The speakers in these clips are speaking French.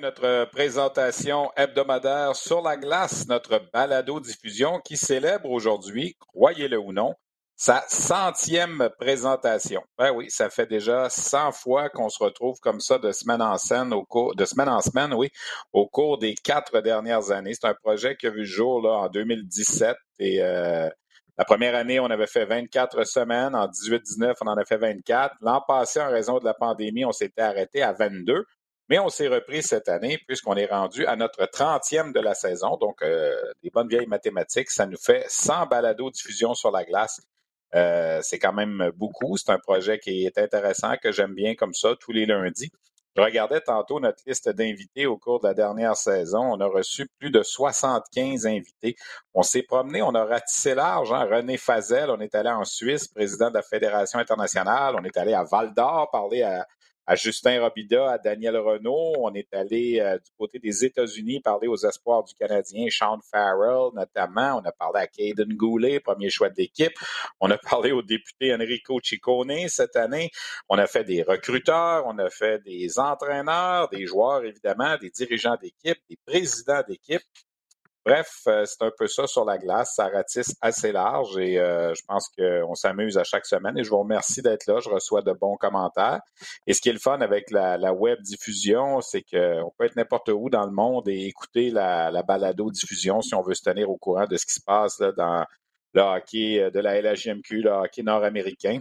Notre présentation hebdomadaire sur la glace, notre balado-diffusion qui célèbre aujourd'hui, croyez-le ou non, sa centième présentation. Ben oui, ça fait déjà 100 fois qu'on se retrouve comme ça de semaine en semaine au cours de semaine en semaine, oui, au cours des quatre dernières années. C'est un projet qui a vu le jour là en 2017 et euh, la première année, on avait fait 24 semaines. En 18-19, on en a fait 24. L'an passé, en raison de la pandémie, on s'était arrêté à 22. Mais on s'est repris cette année puisqu'on est rendu à notre 30e de la saison. Donc, euh, des bonnes vieilles mathématiques, ça nous fait 100 balados diffusion sur la glace. Euh, c'est quand même beaucoup. C'est un projet qui est intéressant, que j'aime bien comme ça, tous les lundis. Je regardais tantôt notre liste d'invités au cours de la dernière saison. On a reçu plus de 75 invités. On s'est promené, on a ratissé large. Hein? René Fazel, on est allé en Suisse, président de la Fédération internationale. On est allé à Val d'Or parler à, à Justin Robida, à Daniel Renault. On est allé euh, du côté des États-Unis parler aux espoirs du Canadien, Sean Farrell notamment. On a parlé à Caden Goulet, premier choix de l'équipe. On a parlé au député Enrico Ciccone cette année. On a fait des recruteurs, on a fait des entraîneurs, des joueurs évidemment, des dirigeants d'équipe, des présidents d'équipe. Bref, euh, c'est un peu ça sur la glace. Ça ratisse assez large et euh, je pense qu'on s'amuse à chaque semaine. Et je vous remercie d'être là. Je reçois de bons commentaires. Et ce qui est le fun avec la, web diffusion, c'est qu'on peut être n'importe où dans le monde et écouter la, la balado diffusion si on veut se tenir au courant de ce qui se passe dans le hockey euh, de la LHJMQ, le hockey nord-américain.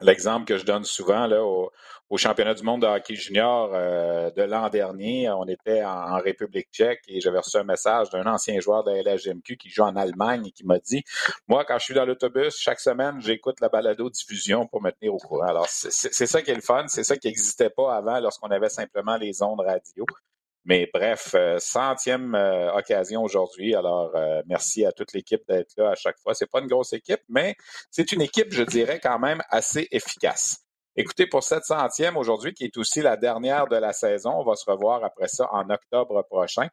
L'exemple que je donne souvent là, au, championnat du monde de hockey junior euh, de l'an dernier, on était en, République tchèque et j'avais reçu un message d'un ancien joueur de la LHGMQ qui joue en Allemagne et qui m'a dit Moi, quand je suis dans l'autobus, chaque semaine, j'écoute la balado-diffusion pour me tenir au courant. Alors, c'est ça qui est le fun, c'est ça qui n'existait pas avant lorsqu'on avait simplement les ondes radio. Mais bref, euh, centième euh, occasion aujourd'hui. Alors, euh, merci à toute l'équipe d'être là à chaque fois. C'est pas une grosse équipe, mais c'est une équipe, je dirais, quand même assez efficace. Écoutez, pour cette centième aujourd'hui, qui est aussi la dernière de la saison, on va se revoir après ça en octobre prochain.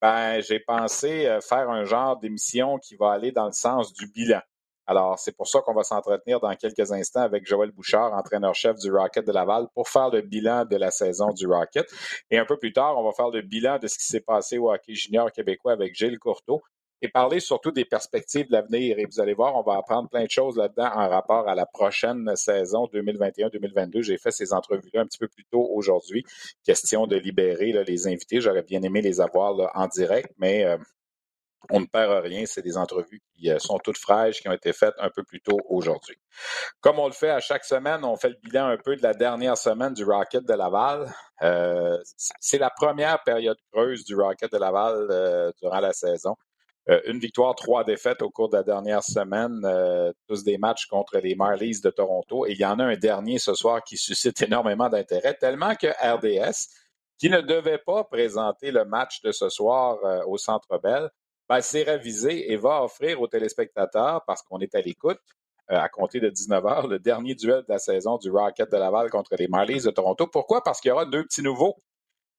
Ben, j'ai pensé faire un genre d'émission qui va aller dans le sens du bilan. Alors, c'est pour ça qu'on va s'entretenir dans quelques instants avec Joël Bouchard, entraîneur-chef du Rocket de Laval, pour faire le bilan de la saison du Rocket. Et un peu plus tard, on va faire le bilan de ce qui s'est passé au hockey junior québécois avec Gilles Courteau et parler surtout des perspectives de l'avenir. Et vous allez voir, on va apprendre plein de choses là-dedans en rapport à la prochaine saison 2021-2022. J'ai fait ces entrevues-là un petit peu plus tôt aujourd'hui. Question de libérer les invités. J'aurais bien aimé les avoir en direct, mais euh, on ne perd rien. C'est des entrevues qui euh, sont toutes fraîches, qui ont été faites un peu plus tôt aujourd'hui. Comme on le fait à chaque semaine, on fait le bilan un peu de la dernière semaine du Rocket de Laval. Euh, c'est la première période creuse du Rocket de Laval euh, durant la saison. une victoire, trois défaites au cours de la dernière semaine, tous des matchs contre les Marlies de Toronto. Et il y en a un dernier ce soir qui suscite énormément d'intérêt, tellement que RDS, qui ne devait pas présenter le match de ce soir au Centre Bell, ben, c'est révisé et va offrir aux téléspectateurs, parce qu'on est à l'écoute, euh, à compter de 19 h, le dernier duel de la saison du Rocket de Laval contre les Marlies de Toronto. Pourquoi? Parce qu'il y aura deux petits nouveaux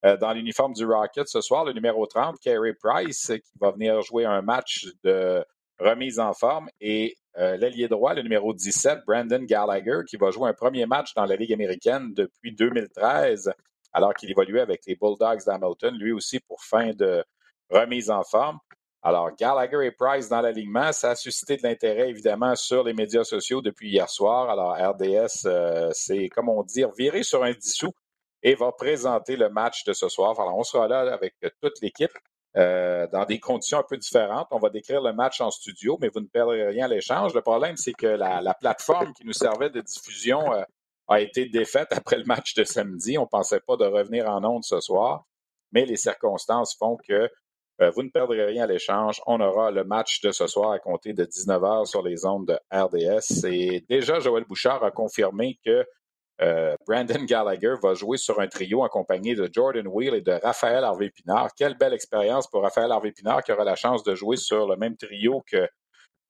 euh, dans l'uniforme du Rocket ce soir. Le numéro 30, Carey Price, qui va venir jouer un match de remise en forme, et euh, l'ailier droit, le numéro 17, Brandon Gallagher, qui va jouer un premier match dans la Ligue américaine depuis 2013, alors qu'il évoluait avec les Bulldogs d'Hamilton, lui aussi pour fin de remise en forme. Alors, Gallagher et Price dans l'alignement, ça a suscité de l'intérêt, évidemment, sur les médias sociaux depuis hier soir. Alors, RDS, euh, c'est, comme on dit, viré sur un dissous et va présenter le match de ce soir. Alors, on sera là avec toute l'équipe. dans des conditions un peu différentes. On va décrire le match en studio, mais vous ne perdrez rien à l'échange. Le problème, c'est que la, plateforme qui nous servait de diffusion a été défaite après le match de samedi. On ne pensait pas de revenir en ondes ce soir, mais les circonstances font que euh, vous ne perdrez rien à l'échange. On aura le match de ce soir à compter de 19h sur les ondes de RDS. Et déjà, Joël Bouchard a confirmé que euh, Brandon Gallagher va jouer sur un trio accompagné de Jordan Wheel et de Raphaël Harvey-Pinard. Quelle belle expérience pour Raphaël Harvey-Pinard qui aura la chance de jouer sur le même trio que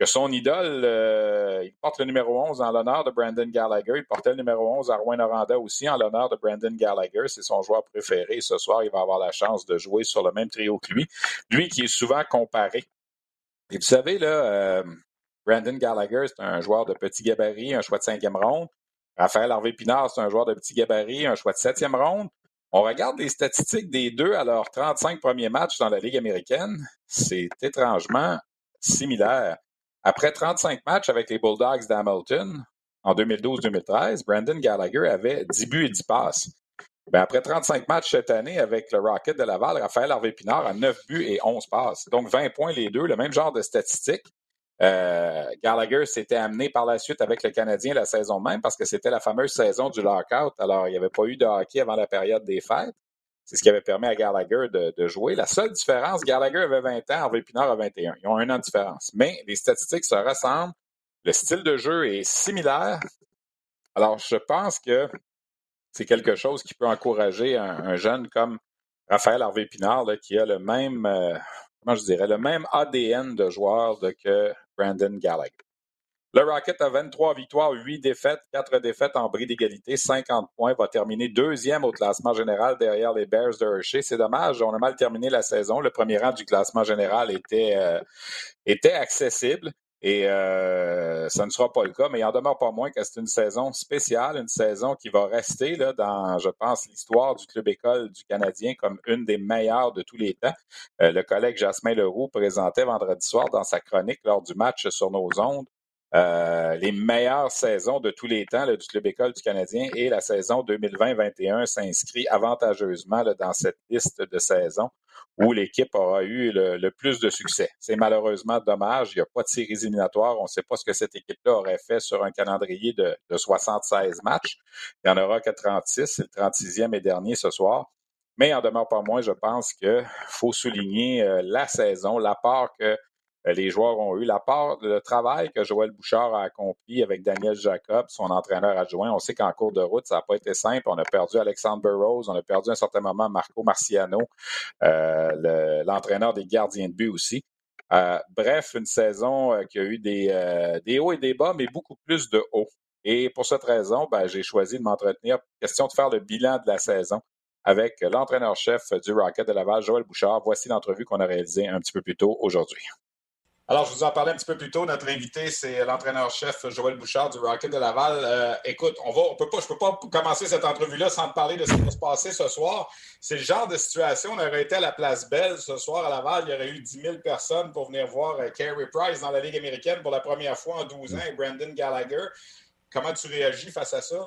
que son idole, euh, il porte le numéro 11 en l'honneur de Brandon Gallagher. Il portait le numéro 11 à Rouen Oranda aussi en l'honneur de Brandon Gallagher. C'est son joueur préféré. Ce soir, il va avoir la chance de jouer sur le même trio que lui. Lui qui est souvent comparé. Et vous savez, là, euh, Brandon Gallagher, c'est un joueur de petit gabarit, un choix de cinquième ronde. Raphaël Harvey-Pinard, c'est un joueur de petit gabarit, un choix de septième ronde. On regarde les statistiques des deux à leurs 35 premiers matchs dans la Ligue américaine. C'est étrangement similaire. Après 35 matchs avec les Bulldogs d'Hamilton en 2012-2013, Brandon Gallagher avait 10 buts et 10 passes. Ben, après 35 matchs cette année avec le Rocket de Laval, Raphaël Harvey-Pinard a 9 buts et 11 passes. Donc 20 points les deux, le même genre de statistiques. Euh, Gallagher s'était amené par la suite avec le Canadien la saison même parce que c'était la fameuse saison du lockout. Alors, il n'y avait pas eu de hockey avant la période des fêtes. C'est ce qui avait permis à Gallagher de, jouer. La seule différence, Gallagher avait 20 ans, Harvey Pinard a 21. Ils ont un an de différence. Mais les statistiques se ressemblent. Le style de jeu est similaire. Alors, je pense que c'est quelque chose qui peut encourager un, jeune comme Raphaël Harvey Pinard, qui a le même, euh, comment je dirais, le même ADN de joueur que Brandon Gallagher. Le Rocket a 23 victoires, 8 défaites, 4 défaites en bris d'égalité, 50 points, va terminer deuxième au classement général derrière les Bears de Hershey. C'est dommage, on a mal terminé la saison. Le premier rang du classement général était, euh, était accessible. Et euh, ça ne sera pas le cas, mais il en demeure pas moins que c'est une saison spéciale, une saison qui va rester là, dans, je pense, l'histoire du club école du Canadien comme une des meilleures de tous les temps. Euh, le collègue Jasmin Leroux présentait vendredi soir dans sa chronique lors du match sur nos ondes euh, les meilleures saisons de tous les temps du Club École du Canadien et la saison 2020-21 s'inscrit avantageusement dans cette liste de saisons où l'équipe aura eu le, plus de succès. C'est malheureusement dommage. Il n'y a pas de séries éliminatoires. On ne sait pas ce que cette équipe-là aurait fait sur un calendrier de, 76 matchs. Il n'y en aura que 36. C'est le 36e et dernier ce soir. Mais en demeure pas moins, je pense qu'il faut souligner euh, la saison, l'apport que les joueurs ont eu. La part, le travail que Joël Bouchard a accompli avec Daniel Jacob, son entraîneur adjoint, on sait qu'en cours de route, ça n'a pas été simple. On a perdu Alexandre Burroughs, on a perdu à un certain moment Marco Marciano, euh, l'entraîneur des gardiens de but aussi. Euh, bref, une saison qui a eu des, des hauts et des bas, mais beaucoup plus de hauts. Et pour cette raison, ben, j'ai choisi de m'entretenir. Question de faire le bilan de la saison avec l'entraîneur-chef du Rocket de Laval, Joël Bouchard. Voici l'entrevue qu'on a réalisée un petit peu plus tôt aujourd'hui. Alors, je vous en parlais un petit peu plus tôt. Notre invité, c'est l'entraîneur-chef Joël Bouchard du Rocket de Laval. Euh, écoute, on va, on peut pas, je ne peux pas commencer cette entrevue-là sans te parler de ce qui va se passer ce soir. C'est le genre de situation, on aurait été à la place Belle ce soir à Laval, il y aurait eu 10 000 personnes pour venir voir euh, Carey Price dans la Ligue américaine pour la première fois en 12 ans et Brandon Gallagher. Comment tu réagis face à ça?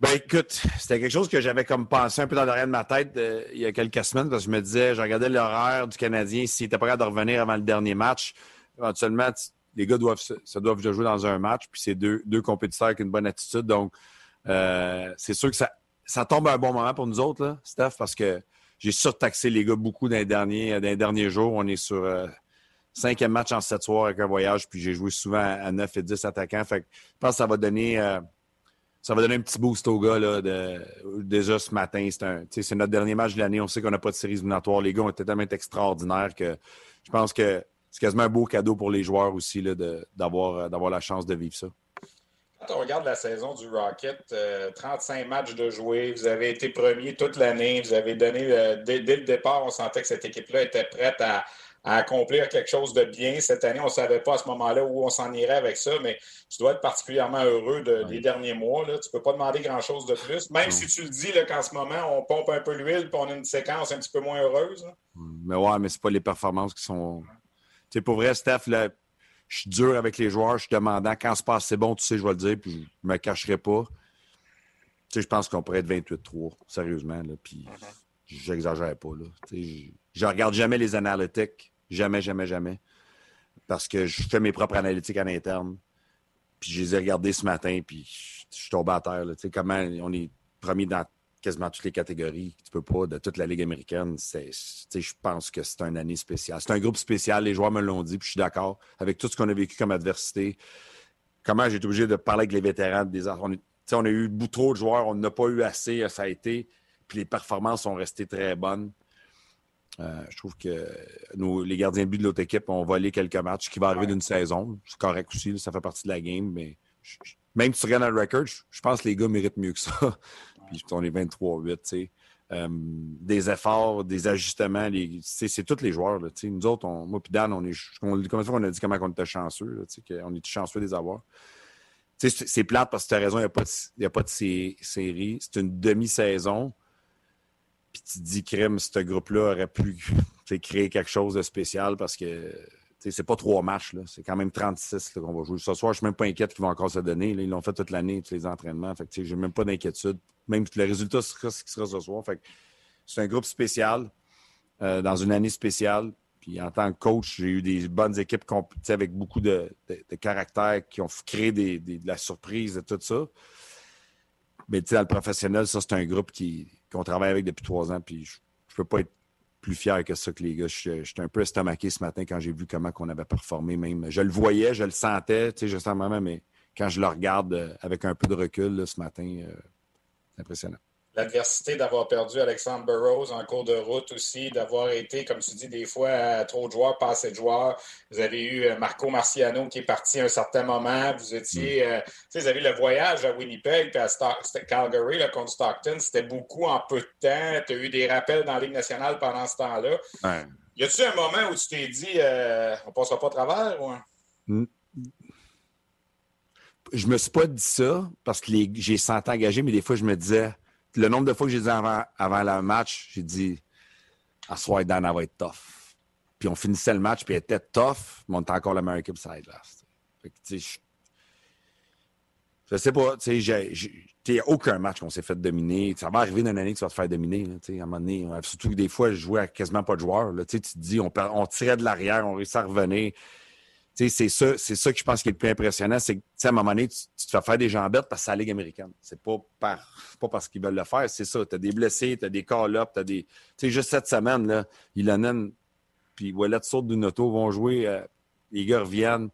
Ben écoute, c'était quelque chose que j'avais comme pensé un peu dans l'arrière de ma tête euh, il y a quelques semaines parce que je me disais, je regardais l'horaire du Canadien, s'il était prêt de revenir avant le dernier match éventuellement, les gars doivent doivent jouer dans un match, puis c'est deux, deux compétiteurs avec une bonne attitude. Donc, euh, c'est sûr que ça, ça tombe à un bon moment pour nous autres, là, Steph, parce que j'ai surtaxé les gars beaucoup dans les derniers, dans les derniers jours. On est sur euh, cinquième match en sept soirs avec un voyage, puis j'ai joué souvent à 9 et 10 attaquants. Je pense que ça va donner. Euh, ça va donner un petit boost aux gars là, déjà ce matin. C'est notre dernier match de l'année. On sait qu'on n'a pas de séries éliminatoires. Les gars ont été tellement extraordinaires que je pense que c'est quasiment un beau cadeau pour les joueurs aussi d'avoir la chance de vivre ça. Quand on regarde la saison du Rocket, 35 euh, matchs de jouer, vous avez été premier toute l'année, vous avez donné, euh, dès, le départ, on sentait que cette équipe-là était prête à, accomplir quelque chose de bien. Cette année, on ne savait pas à ce moment-là où on s'en irait avec ça, mais tu dois être particulièrement heureux des derniers mois. Tu ne peux pas demander grand-chose de plus. Même si tu le dis qu'en ce moment, on pompe un peu l'huile et on a une séquence un petit peu moins heureuse. Mais ouais, mais ce pas les performances qui sont c'est pour vrai, Steph, je suis dur avec les joueurs, je suis demandant. Quand se passe, c'est bon, tu sais, je vais le dire, puis je ne me cacherai pas. Tu sais, je pense qu'on pourrait être 28-3, sérieusement. Là, puis j'exagère pas. Là. Je, je regarde jamais les analytiques. Jamais, jamais, jamais. Parce que je fais mes propres analytiques à l'interne. Puis je les ai regardés ce matin, puis je suis tombé à terre. Là. Comment on est premier dans quasiment toutes les catégories. Tu peux pas, de toute la Ligue américaine. Je pense que c'est une année spéciale. C'est un groupe spécial. Les joueurs me l'ont dit, puis je suis d'accord avec tout ce qu'on a vécu comme adversité. Comment j'ai été obligé de parler avec les vétérans des on, on a eu beaucoup trop de joueurs, on n'a pas eu assez, ça a été. Puis les performances sont restées très bonnes. Euh, je trouve que nous, les gardiens de but de l'autre équipe ont volé quelques matchs qui vont arriver d'une saison. C'est correct aussi, ça fait partie de la game, mais même si tu regardes le record, je, pense que les gars méritent mieux que ça. Puis on est 23-8, tu sais. Euh, des efforts, des ajustements, c'est tous les joueurs. Nous autres, moi et Dan, on est. Fois on a dit comment on était chanceux, là, qu'on est chanceux de les avoir. C'est plate parce que tu as raison, il n'y a, pas de série. C'est une demi-saison. Puis tu te dis, crème, ce groupe-là aurait pu créer quelque chose de spécial parce que c'est pas trois matchs, c'est quand même 36 qu'on va jouer. Ce soir, je suis même pas inquiète qu'ils vont encore se donner. Ils l'ont fait toute l'année, tous les entraînements. Fait que j'ai même pas d'inquiétude. Même le résultat sera ce qui sera ce soir. C'est un groupe spécial euh, dans une année spéciale. Puis en tant que coach, j'ai eu des bonnes équipes avec beaucoup de, de, caractère qui ont créé de la surprise et tout ça. Mais dans le professionnel, ça, c'est un groupe qu'on travaille avec depuis trois ans. Puis je ne peux pas être plus fier que ça que les gars. J'étais un peu estomaqué ce matin quand j'ai vu comment on avait performé même. Je le voyais, je le sentais, tu sais, en moment, mais quand je le regarde euh, avec un peu de recul ce matin, euh, impressionnant l'adversité d'avoir perdu Alexandre Burroughs en cours de route aussi, d'avoir été, comme tu dis, des fois trop de joueurs, pas assez de joueurs. Vous avez eu euh, Marco Marciano qui est parti à un certain moment. Vous étiez, mm. euh, tu sais, vous avez le voyage à Winnipeg puis à Calgary là, contre Stockton. C'était beaucoup en peu de temps. Tu as eu des rappels dans la Ligue nationale pendant ce temps-là. Y a-tu un moment où tu t'es dit, euh, on passera pas à travers? Ou... Mm. Je me suis pas dit ça parce que j'ai senti engagé, mais des fois, je me disais le nombre de fois que j'ai dit avant, avant le match, j'ai dit à soir, Dan, elle va être tough. Puis on finissait le match, puis elle était tough, mais on était encore la meilleure équipe sur la glace. je, je sais pas, tu sais, il n'y a aucun match qu'on s'est fait dominer. Ça va arriver dans une année que tu vas te faire dominer. Là, à un moment donné. Surtout que des fois, je jouais à quasiment pas de joueurs. Là, tu te dis, on, on tirait de l'arrière, on réussit à revenir c'est ça, c'est ça que je pense qui est le plus impressionnant, c'est que à un moment donné, tu, te fais faire des jambettes parce que c'est la Ligue américaine. C'est pas par pas parce qu'ils veulent le faire, c'est ça. Tu as des blessés, tu as des call-ups, tu des. Tu sais, juste cette semaine, là, Ilonen puis Wallet sortent d'une auto, vont jouer, euh, les gars reviennent,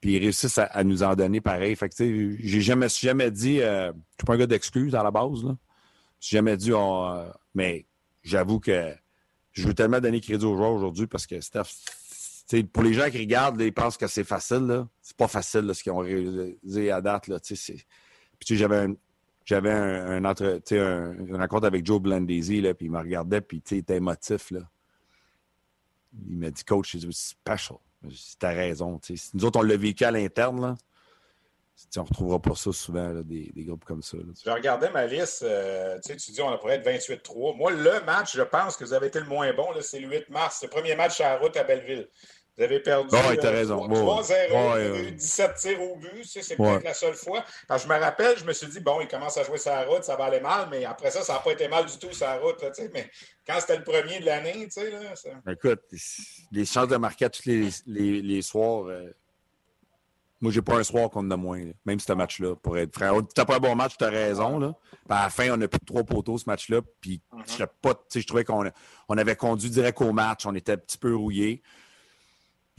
puis ils réussissent à, nous en donner pareil. Fait que tu sais, j'ai jamais, jamais dit euh, je suis pas un gars d'excuses à la base, là. J'ai jamais dit euh, mais j'avoue que je veux tellement donner crédit aux joueurs aujourd'hui parce que Steph pour les gens qui regardent, ils pensent que c'est facile. C'est pas facile ce qu'ils ont réalisé à date. J'avais un, j'avais un, entre, un, rencontre avec Joe Blandesi, puis il me regardait, puis il était émotif. Il m'a dit, coach, c'est special. T'as raison. Nous autres, on l'a vécu à l'interne. On ne retrouvera pas ça souvent, des, groupes comme ça. je regardais ma liste. Euh, tu dis on pourrait être 28-3. Moi, le match, je pense que vous avez été le moins bon, c'est le 8 mars. Le premier match à la route à Belleville. Vous avez perdu bon, euh, raison. 3-0, vous avez eu 17 tirs au but. C'est peut-être la seule fois. Quand je me rappelle, je me suis dit, bon, il commence à jouer sa route, ça va aller mal, mais après ça, ça n'a pas été mal du tout sa route. Là, mais quand c'était le premier de l'année, tu sais, là. Ça... Écoute, les chances de marquer tous les, les, les soirs. Euh... Moi, j'ai pas un soir qu'on a moins, même ce match-là, pour être frère. T'as pas un bon match, tu as raison. Là. Puis à la fin, on a plus trois poteaux ce match-là. Puis mm-hmm. je trouvais qu'on on avait conduit direct au match. On était un petit peu rouillés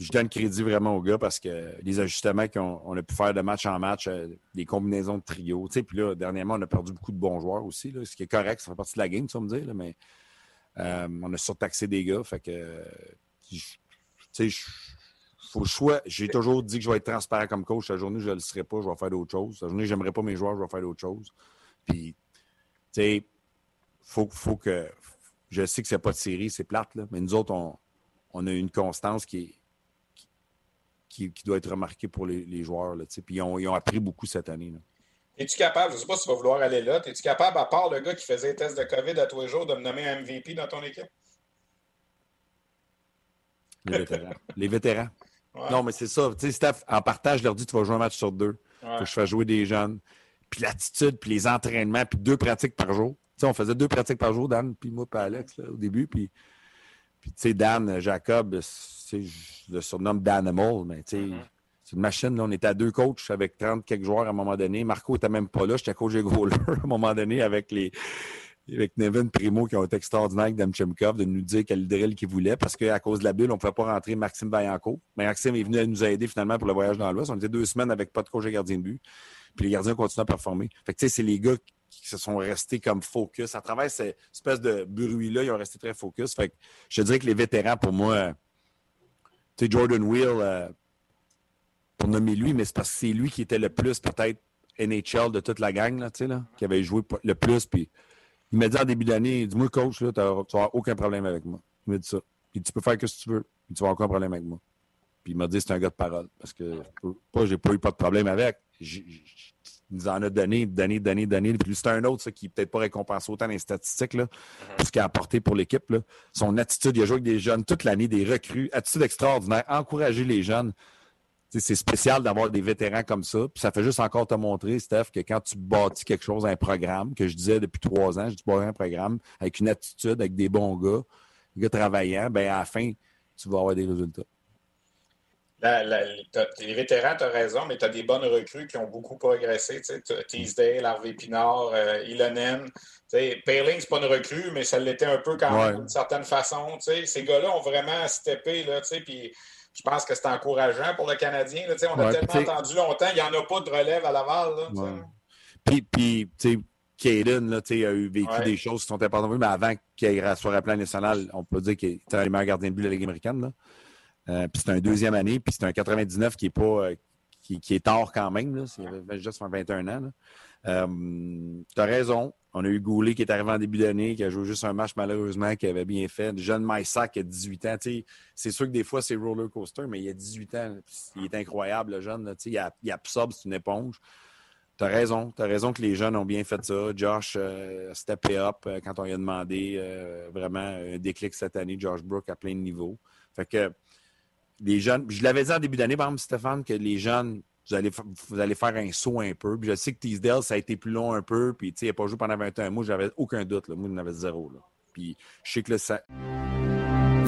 je donne crédit vraiment aux gars parce que les ajustements qu'on a pu faire de match en match, euh, les combinaisons de trio. Puis là, dernièrement, on a perdu beaucoup de bons joueurs aussi, ce qui est correct, ça fait partie de la game, tu vas me dire, mais euh, on a surtaxé des gars. Fait que, tu sais, faut choix. J'ai toujours dit que je vais être transparent comme coach. La journée, je ne le serai pas, je vais faire d'autres choses. La journée, j'aimerais pas mes joueurs, je vais faire d'autres choses. Puis, tu sais, faut, faut que. Je sais que c'est pas de série, c'est plate, là, mais nous autres, on, on a une constance qui est qui, doit être remarqué pour les, joueurs. Là, puis ils ont, ils ont, appris beaucoup cette année. Es-tu capable, je ne sais pas si tu vas vouloir aller là, es-tu capable, à part le gars qui faisait test de COVID à tous les jours, de me nommer un MVP dans ton équipe? Les vétérans. les vétérans. Non, mais c'est ça. Tu sais, Steph, en partage, je leur dis tu vas jouer un match sur deux. Faut que je fasse jouer des jeunes. Puis l'attitude, puis les entraînements, puis deux pratiques par jour. sais, on faisait deux pratiques par jour, Dan, puis moi, puis Alex, là, au début. Puis, puis tu sais, Dan, Jacob, je le surnomme Danimal, mais tu sais, Mm-hmm. c'est une machine. Là. On était à deux coachs avec 30 quelques joueurs à un moment donné. Marco était même pas là. J'étais coach des goalers à un moment donné avec les avec Nevin Primo qui ont été extraordinaires avec Demchemkov de nous dire quel drill qu'il voulait parce qu'à cause de la bulle, on ne pouvait pas rentrer Maxime Vaillancourt. Mais Maxime est venu nous aider finalement pour le voyage dans l'Ouest. On était deux semaines avec pas de coach et gardien de but. Puis les gardiens continuent à performer. Fait que tu sais, c'est les gars qui se sont restés comme focus. À travers cette espèce de bruit-là, ils ont resté très focus. Fait que je dirais que les vétérans, pour moi, euh, tu sais, Jordan Wheel, euh, pour nommer lui, mais c'est parce que c'est lui qui était le plus peut-être NHL de toute la gang, là, tu sais, là, qui avait joué le plus. Puis il m'a dit en début d'année, dis-moi, coach, là, tu n'as aucun problème avec moi. Il m'a dit ça. Puis tu peux faire ce que tu veux. Puis tu vas aucun problème avec moi. Puis il m'a dit c'est un gars de parole. Parce que pas, j'ai pas eu pas de problème avec. Il nous en a donné, donné, donné, donné. Puis c'est un autre, ça, qui n'est peut-être pas récompensé autant dans les statistiques, là, pour ce qu'il a apporté pour l'équipe. là. Son attitude, il a joué avec des jeunes toute l'année, des recrues, attitude extraordinaire, encourager les jeunes. C'est spécial d'avoir des vétérans comme ça. Puis ça fait juste encore te montrer, Steph, que quand tu bâtis quelque chose, un programme, que je disais depuis trois ans, je dis bâtis un programme avec une attitude, avec des bons gars, des gars travaillants, ben à la fin, tu vas avoir des résultats. La- la- t'as- les vétérans, tu as raison, mais tu as des bonnes recrues qui ont beaucoup progressé. tu sais, t'as Teasdale, Harvey Pinard, euh, Ilonen. Tu sais, Paling, c'est pas une recrue, mais ça l'était un peu quand Ouais. même d'une certaine façon. tu sais. Ces gars-là ont vraiment steppé. Là, tu sais, puis je pense que c'est encourageant pour le Canadien. là, tu sais, on a Ouais, tellement entendu longtemps, il n'y en a pas de relève à Laval. Là. Ouais. Puis, tu sais, Caden, là, a eu vécu des choses qui sont importantes mais avant qu'il soit rappelé à la nationale, on peut dire qu'il était le meilleur gardien de but de la Ligue américaine. Là. Euh, puis c'est un deuxième année, puis c'est un 99 qui est pas euh, qui, qui est tard quand même. Là. Il avait juste 21 ans. Euh, tu as raison. On a eu Goulet qui est arrivé en début d'année, qui a joué juste un match malheureusement, qui avait bien fait. Le jeune Maïssa qui a 18 ans. C'est sûr que des fois, c'est roller coaster, mais il a 18 ans. Il est incroyable, le jeune. Là. Il, a- il absorbe, c'est une éponge. Tu as raison. Tu as raison que les jeunes ont bien fait ça. Josh euh, a steppé up euh, quand on lui a demandé euh, vraiment un déclic cette année. Josh Brook à plein de niveaux. Fait que les jeunes, je l'avais dit en début d'année, par exemple, Stéphane, que les jeunes, vous allez, vous allez faire un saut un peu. Puis je sais que Teasdale, ça a été plus long un peu. Puis tu sais, il n'a pas joué pendant 21 mois. J'avais aucun doute. Là. Moi, il en avait zéro. Là. Puis je sais que là, ça,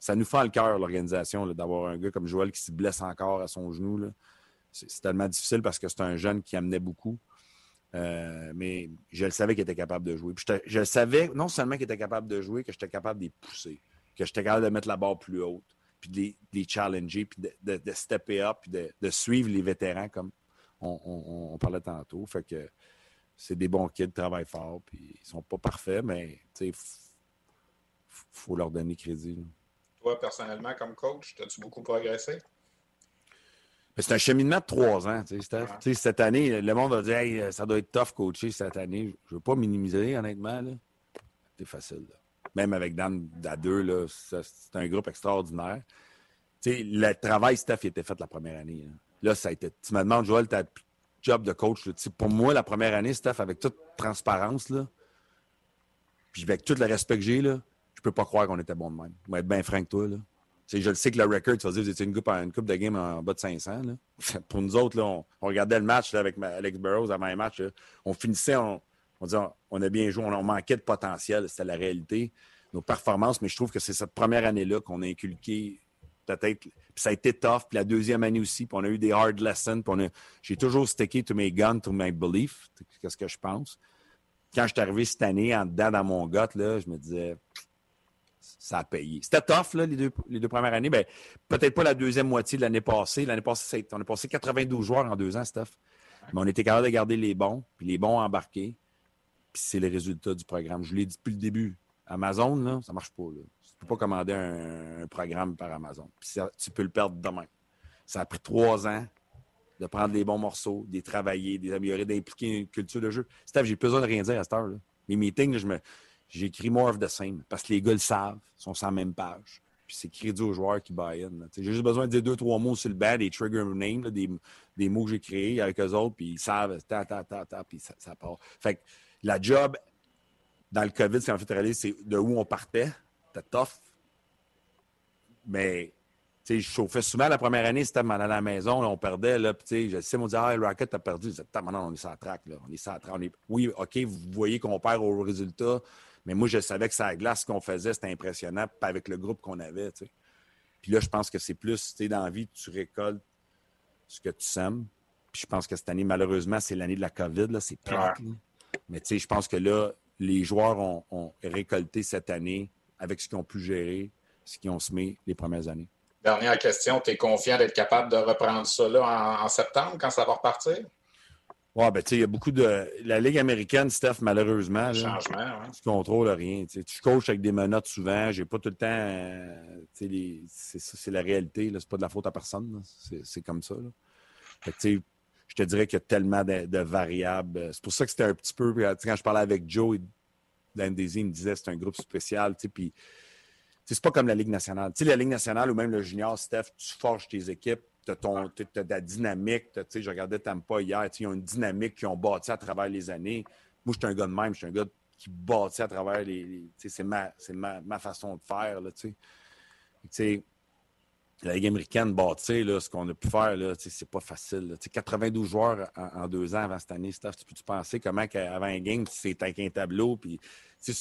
Ça nous fait le cœur, l'organisation, d'avoir un gars comme Joël qui se blesse encore à son genou. C'est, tellement difficile parce que c'est un jeune qui amenait beaucoup. Euh, mais je le savais qu'il était capable de jouer. Je le savais, non seulement qu'il était capable de jouer, que j'étais capable de les pousser, que j'étais capable de mettre la barre plus haute, puis de les, challenger, puis de, stepper up, puis de, suivre les vétérans comme on, parlait tantôt. C'est des bons kids, travaillent fort, puis ils sont pas parfaits, mais faut leur donner crédit. là. Toi, personnellement, comme coach, as-tu beaucoup progressé? C'est un cheminement de trois ans, tu sais, Steph. Ouais. Cette année, le monde va dire hey, ça doit être tough coacher cette année. Je ne veux pas minimiser, honnêtement. C'est facile. là. Même avec Dan à deux, c'est un groupe extraordinaire. Tu sais, le travail, Steph, il était fait la première année. Là, Là, ça a été. Tu me demandes, Joël, ta job de coach. là. Pour moi, la première année, Steph, avec toute transparence, là, puis avec tout le respect que j'ai, là, je peux pas croire qu'on était bon de même. Je vais être bien franc que toi. Là. Je le sais que le record, tu vas dire, vous étiez une coupe, une coupe de game en bas de 500. Là. Pour nous autres, là, on, regardait le match là, avec Alex Burrows avant le match. On finissait, on, on disait, on, a bien joué, on, on manquait de potentiel. C'était la réalité. Nos performances, mais je trouve que c'est cette première année-là qu'on a inculqué peut-être. Puis ça a été tough. Puis la deuxième année aussi. Puis on a eu des hard lessons. Puis on a- j'ai toujours stické to my gun, to my belief. Qu'est-ce que je pense. Quand je suis arrivé cette année, en dedans dans mon gut, là, je me disais, ça a payé. C'était tough, là, les, deux, les deux premières années. Ben, peut-être pas la deuxième moitié de l'année passée. L'année passée, on a passé 92 joueurs en deux ans, Steph. Mais on était capable de garder les bons, puis les bons embarqués. Puis c'est le résultat du programme. Je vous l'ai dit depuis le début. Amazon, là, ça marche pas. Là. Tu peux pas commander un, un programme par Amazon. Puis ça- tu peux le perdre demain. Ça a pris trois ans de prendre les bons morceaux, de les travailler, de les améliorer, d'impliquer une culture de jeu. Steph, j'ai plus besoin de rien dire à cette heure. là. mes meetings, je me, j'ai écrit more of the same parce que les gars le savent, ils sont sur la même page. Puis c'est crédit aux joueurs qui buy in. J'ai juste besoin de dire deux, trois mots sur le banc, des trigger names, des, des, mots que j'ai créés avec eux autres, puis ils savent, ta, ta, ta, ta, puis ça, part. Fait que la job dans le COVID, ce qui m'a fait réaliser, c'est de où on partait. C'était tough. Mais je chauffais souvent la première année, c'était à la maison, on perdait. Là, je sais, on disait, ah, le Rocket a perdu. Je disais, maintenant, on est sans track. Là. On est sans track. Oui, OK, vous voyez qu'on perd au résultat, mais moi, je savais que ça glace qu'on faisait, c'était impressionnant, avec le groupe qu'on avait. Puis là, je pense que c'est plus, tu sais, dans la vie, tu récoltes ce que tu sèmes. Puis je pense que cette année, malheureusement, c'est l'année de la COVID, là, c'est plate. Mais tu sais, je pense que là, les joueurs ont, récolté cette année avec ce qu'ils ont pu gérer, ce qu'ils ont semé les premières années. Dernière question, tu es confiant d'être capable de reprendre ça là en, septembre quand ça va repartir? Oui, ben, tu sais, il y a beaucoup de. La Ligue américaine, Steph, malheureusement. Changement, oui. Tu contrôles rien. Tu coaches avec des menottes souvent. J'ai pas tout le temps. Euh, les... C'est la réalité. C'est pas de la faute à personne. C'est comme ça. Fait que, je te dirais qu'il y a tellement de, variables. C'est pour ça que c'était un petit peu. Quand je parlais avec Joe, Dan Daisy me disait que c'est un groupe spécial. Puis, c'est pas comme la Ligue nationale. Tu sais, la Ligue nationale ou même le junior, Steph, tu forges tes équipes, tu as, as, de la dynamique. Je regardais Tampa hier, ils ont une dynamique qu'ils ont bâti à travers les années. Moi, je suis un gars de même, je suis un gars qui bâtit à travers les. c'est ma, ma, ma, façon de faire. Là, tu sais la Ligue américaine bâtie, là, ce qu'on a pu faire, c'est pas facile. 92 joueurs en, deux ans avant cette année, Steph, tu peux-tu penser comment avant un game, c'est avec un tableau, puis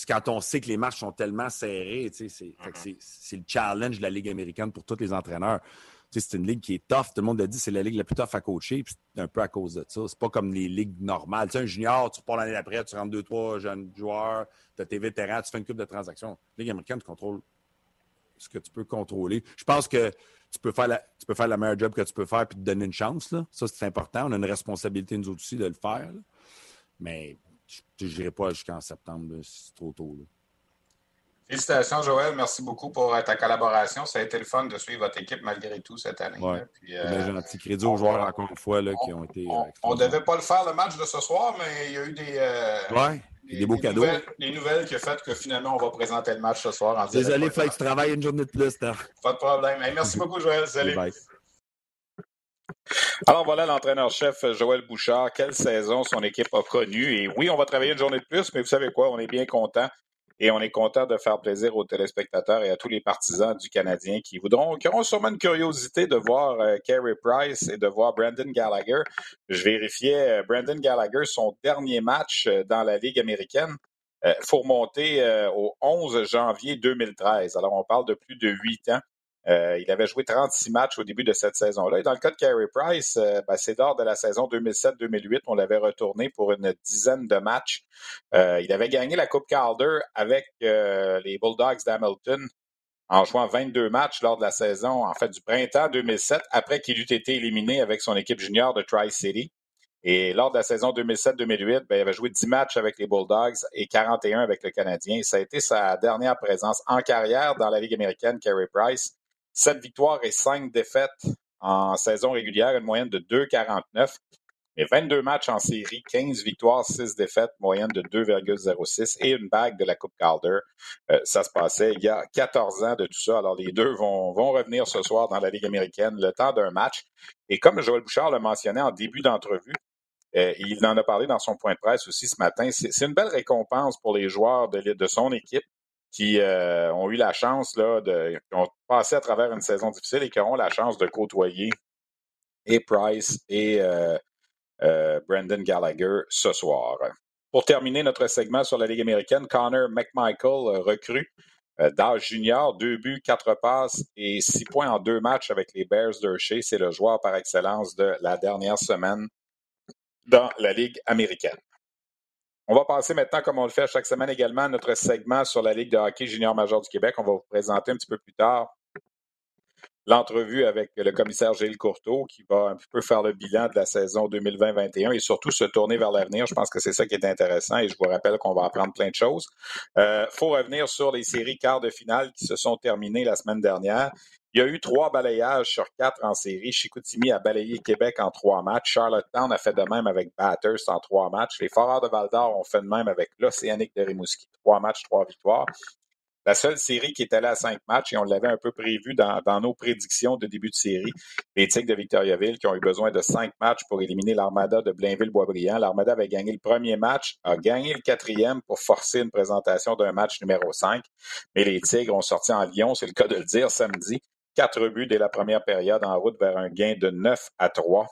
quand on sait que les matchs sont tellement serrés, mm-hmm. c'est le challenge de la Ligue américaine pour tous les entraîneurs. C'est une ligue qui est tough. Tout le monde a dit c'est la ligue la plus tough à coacher, puis c'est un peu à cause de ça. C'est pas comme les ligues normales. Tu un junior, tu repars l'année d'après, tu rentres deux, trois jeunes joueurs, tu as tes vétérans, tu fais une coupe de transactions. La Ligue américaine, tu contrôles ce que tu peux contrôler. Je pense que tu peux faire la, tu peux faire la meilleure job que tu peux faire puis te donner une chance. Là. Ça, c'est important. On a une responsabilité, nous aussi, de le faire. Mais je n'irai pas jusqu'en septembre. C'est trop tôt. Félicitations, Joël. Merci beaucoup pour euh, ta collaboration. Ça a été le fun de suivre votre équipe malgré tout cette année. Ouais. Puis, euh, gentil. Crédit aux joueurs, encore une fois, là, qui ont été. On ne devait pas le faire le match de ce soir, mais il y a eu des. Euh, des, beaux cadeaux. Nouvelles, les nouvelles qui ont fait que finalement, on va présenter le match ce soir en Désolé, il fallait que tu travailles une journée de plus. Pas de problème. merci beaucoup, Joël. Salut. Alors voilà l'entraîneur-chef Joël Bouchard. Quelle saison son équipe a connue? Et oui, on va travailler une journée de plus, mais vous savez quoi? On est bien content et on est content de faire plaisir aux téléspectateurs et à tous les partisans du Canadien qui voudront, qui auront sûrement une curiosité de voir euh, Carey Price et de voir Brandon Gallagher. Je vérifiais euh, Brandon Gallagher, son dernier match euh, dans la Ligue américaine. Il faut remonter au 11 janvier 2013. Alors, on parle de plus de huit ans. Euh, il avait joué 36 matchs au début de cette saison-là. Et dans le cas de Carey Price, euh, ben, c'est lors de la saison 2007-2008, on l'avait retourné pour une dizaine de matchs. Euh, il avait gagné la Coupe Calder avec les Bulldogs d'Hamilton en jouant 22 matchs lors de la saison, en fait, du printemps 2007, après qu'il eût été éliminé avec son équipe junior de Tri-City. Et lors de la saison 2007-2008, ben, il avait joué 10 matchs avec les Bulldogs et 41 avec le Canadien. Ça a été sa dernière présence en carrière dans la Ligue américaine, Carey Price. 7 victoires et 5 défaites en saison régulière, une moyenne de 2,49. Mais 22 matchs en série, 15 victoires, 6 défaites, moyenne de 2,06 et une bague de la Coupe Calder. Euh, ça se passait il y a 14 ans de tout ça. Alors, les deux vont, vont revenir ce soir dans la Ligue américaine le temps d'un match. Et comme Joël Bouchard le mentionnait en début d'entrevue, euh, il en a parlé dans son point de presse aussi ce matin. C'est une belle récompense pour les joueurs de, de son équipe qui euh, ont eu la chance là, de, qui ont passé à travers une saison difficile et qui auront la chance de côtoyer et Price et euh, euh, Brendan Gallagher ce soir. Pour terminer notre segment sur la Ligue américaine, Connor McMichael, recrue d'âge junior, deux buts, quatre passes et six points en deux matchs avec les Bears d'Hershey. C'est le joueur par excellence de la dernière semaine dans la Ligue américaine. On va passer maintenant, comme on le fait chaque semaine également, à notre segment sur la Ligue de hockey junior major du Québec. On va vous présenter un petit peu plus tard l'entrevue avec le commissaire Gilles Courteau qui va un petit peu faire le bilan de la saison 2020-21 et surtout se tourner vers l'avenir. Je pense que c'est ça qui est intéressant et je vous rappelle qu'on va apprendre plein de choses. Il euh, faut revenir sur les séries quarts de finale qui se sont terminées la semaine dernière. Il y a eu trois balayages sur quatre en série. Chicoutimi a balayé Québec en trois matchs. Charlottetown a fait de même avec Bathurst en trois matchs. Les Foreurs de Val-d'Or ont fait de même avec l'Océanique de Rimouski. Trois matchs, trois victoires. La seule série qui est allée à cinq matchs, et on l'avait un peu prévu dans, nos prédictions de début de série, les Tigres de Victoriaville qui ont eu besoin de cinq matchs pour éliminer l'Armada de Blainville-Boisbriand. L'Armada avait gagné le premier match, a gagné le quatrième pour forcer une présentation d'un match numéro 5. Mais les Tigres ont sorti en Lyon, c'est le cas de le dire, samedi. Quatre buts dès la première période en route vers un gain de 9 à 3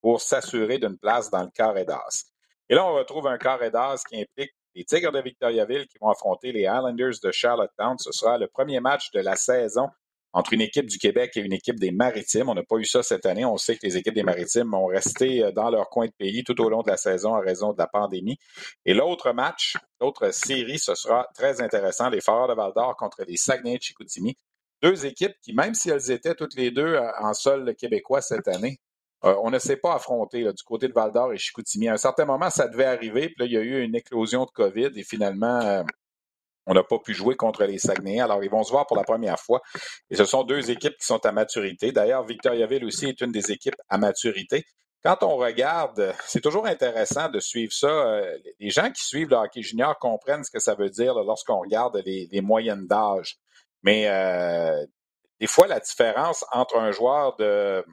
pour s'assurer d'une place dans le carré d'as. Et là, on retrouve un carré d'as qui implique les Tigres de Victoriaville qui vont affronter les Islanders de Charlottetown. Ce sera le premier match de la saison entre une équipe du Québec et une équipe des Maritimes. On n'a pas eu ça cette année. On sait que les équipes des Maritimes ont resté euh, dans leur coin de pays tout au long de la saison en raison de la pandémie. Et l'autre match, l'autre série, ce sera très intéressant. Les Foreurs de Val-d'Or contre les Saguenay de Chicoutimi. Deux équipes qui, même si elles étaient toutes les deux euh, en sol québécois cette année, euh, on ne s'est pas affronté du côté de Val d'Or et Chicoutimi. À un certain moment, ça devait arriver, puis là, il y a eu une éclosion de COVID et finalement, euh, on n'a pas pu jouer contre les Saguenayens. Alors, ils vont se voir pour la première fois. Et ce sont deux équipes qui sont à maturité. D'ailleurs, Victoriaville aussi est une des équipes à maturité. Quand on regarde, c'est toujours intéressant de suivre ça. Les gens qui suivent le hockey junior comprennent ce que ça veut dire lorsqu'on regarde les, moyennes d'âge. Mais des fois, la différence entre un joueur de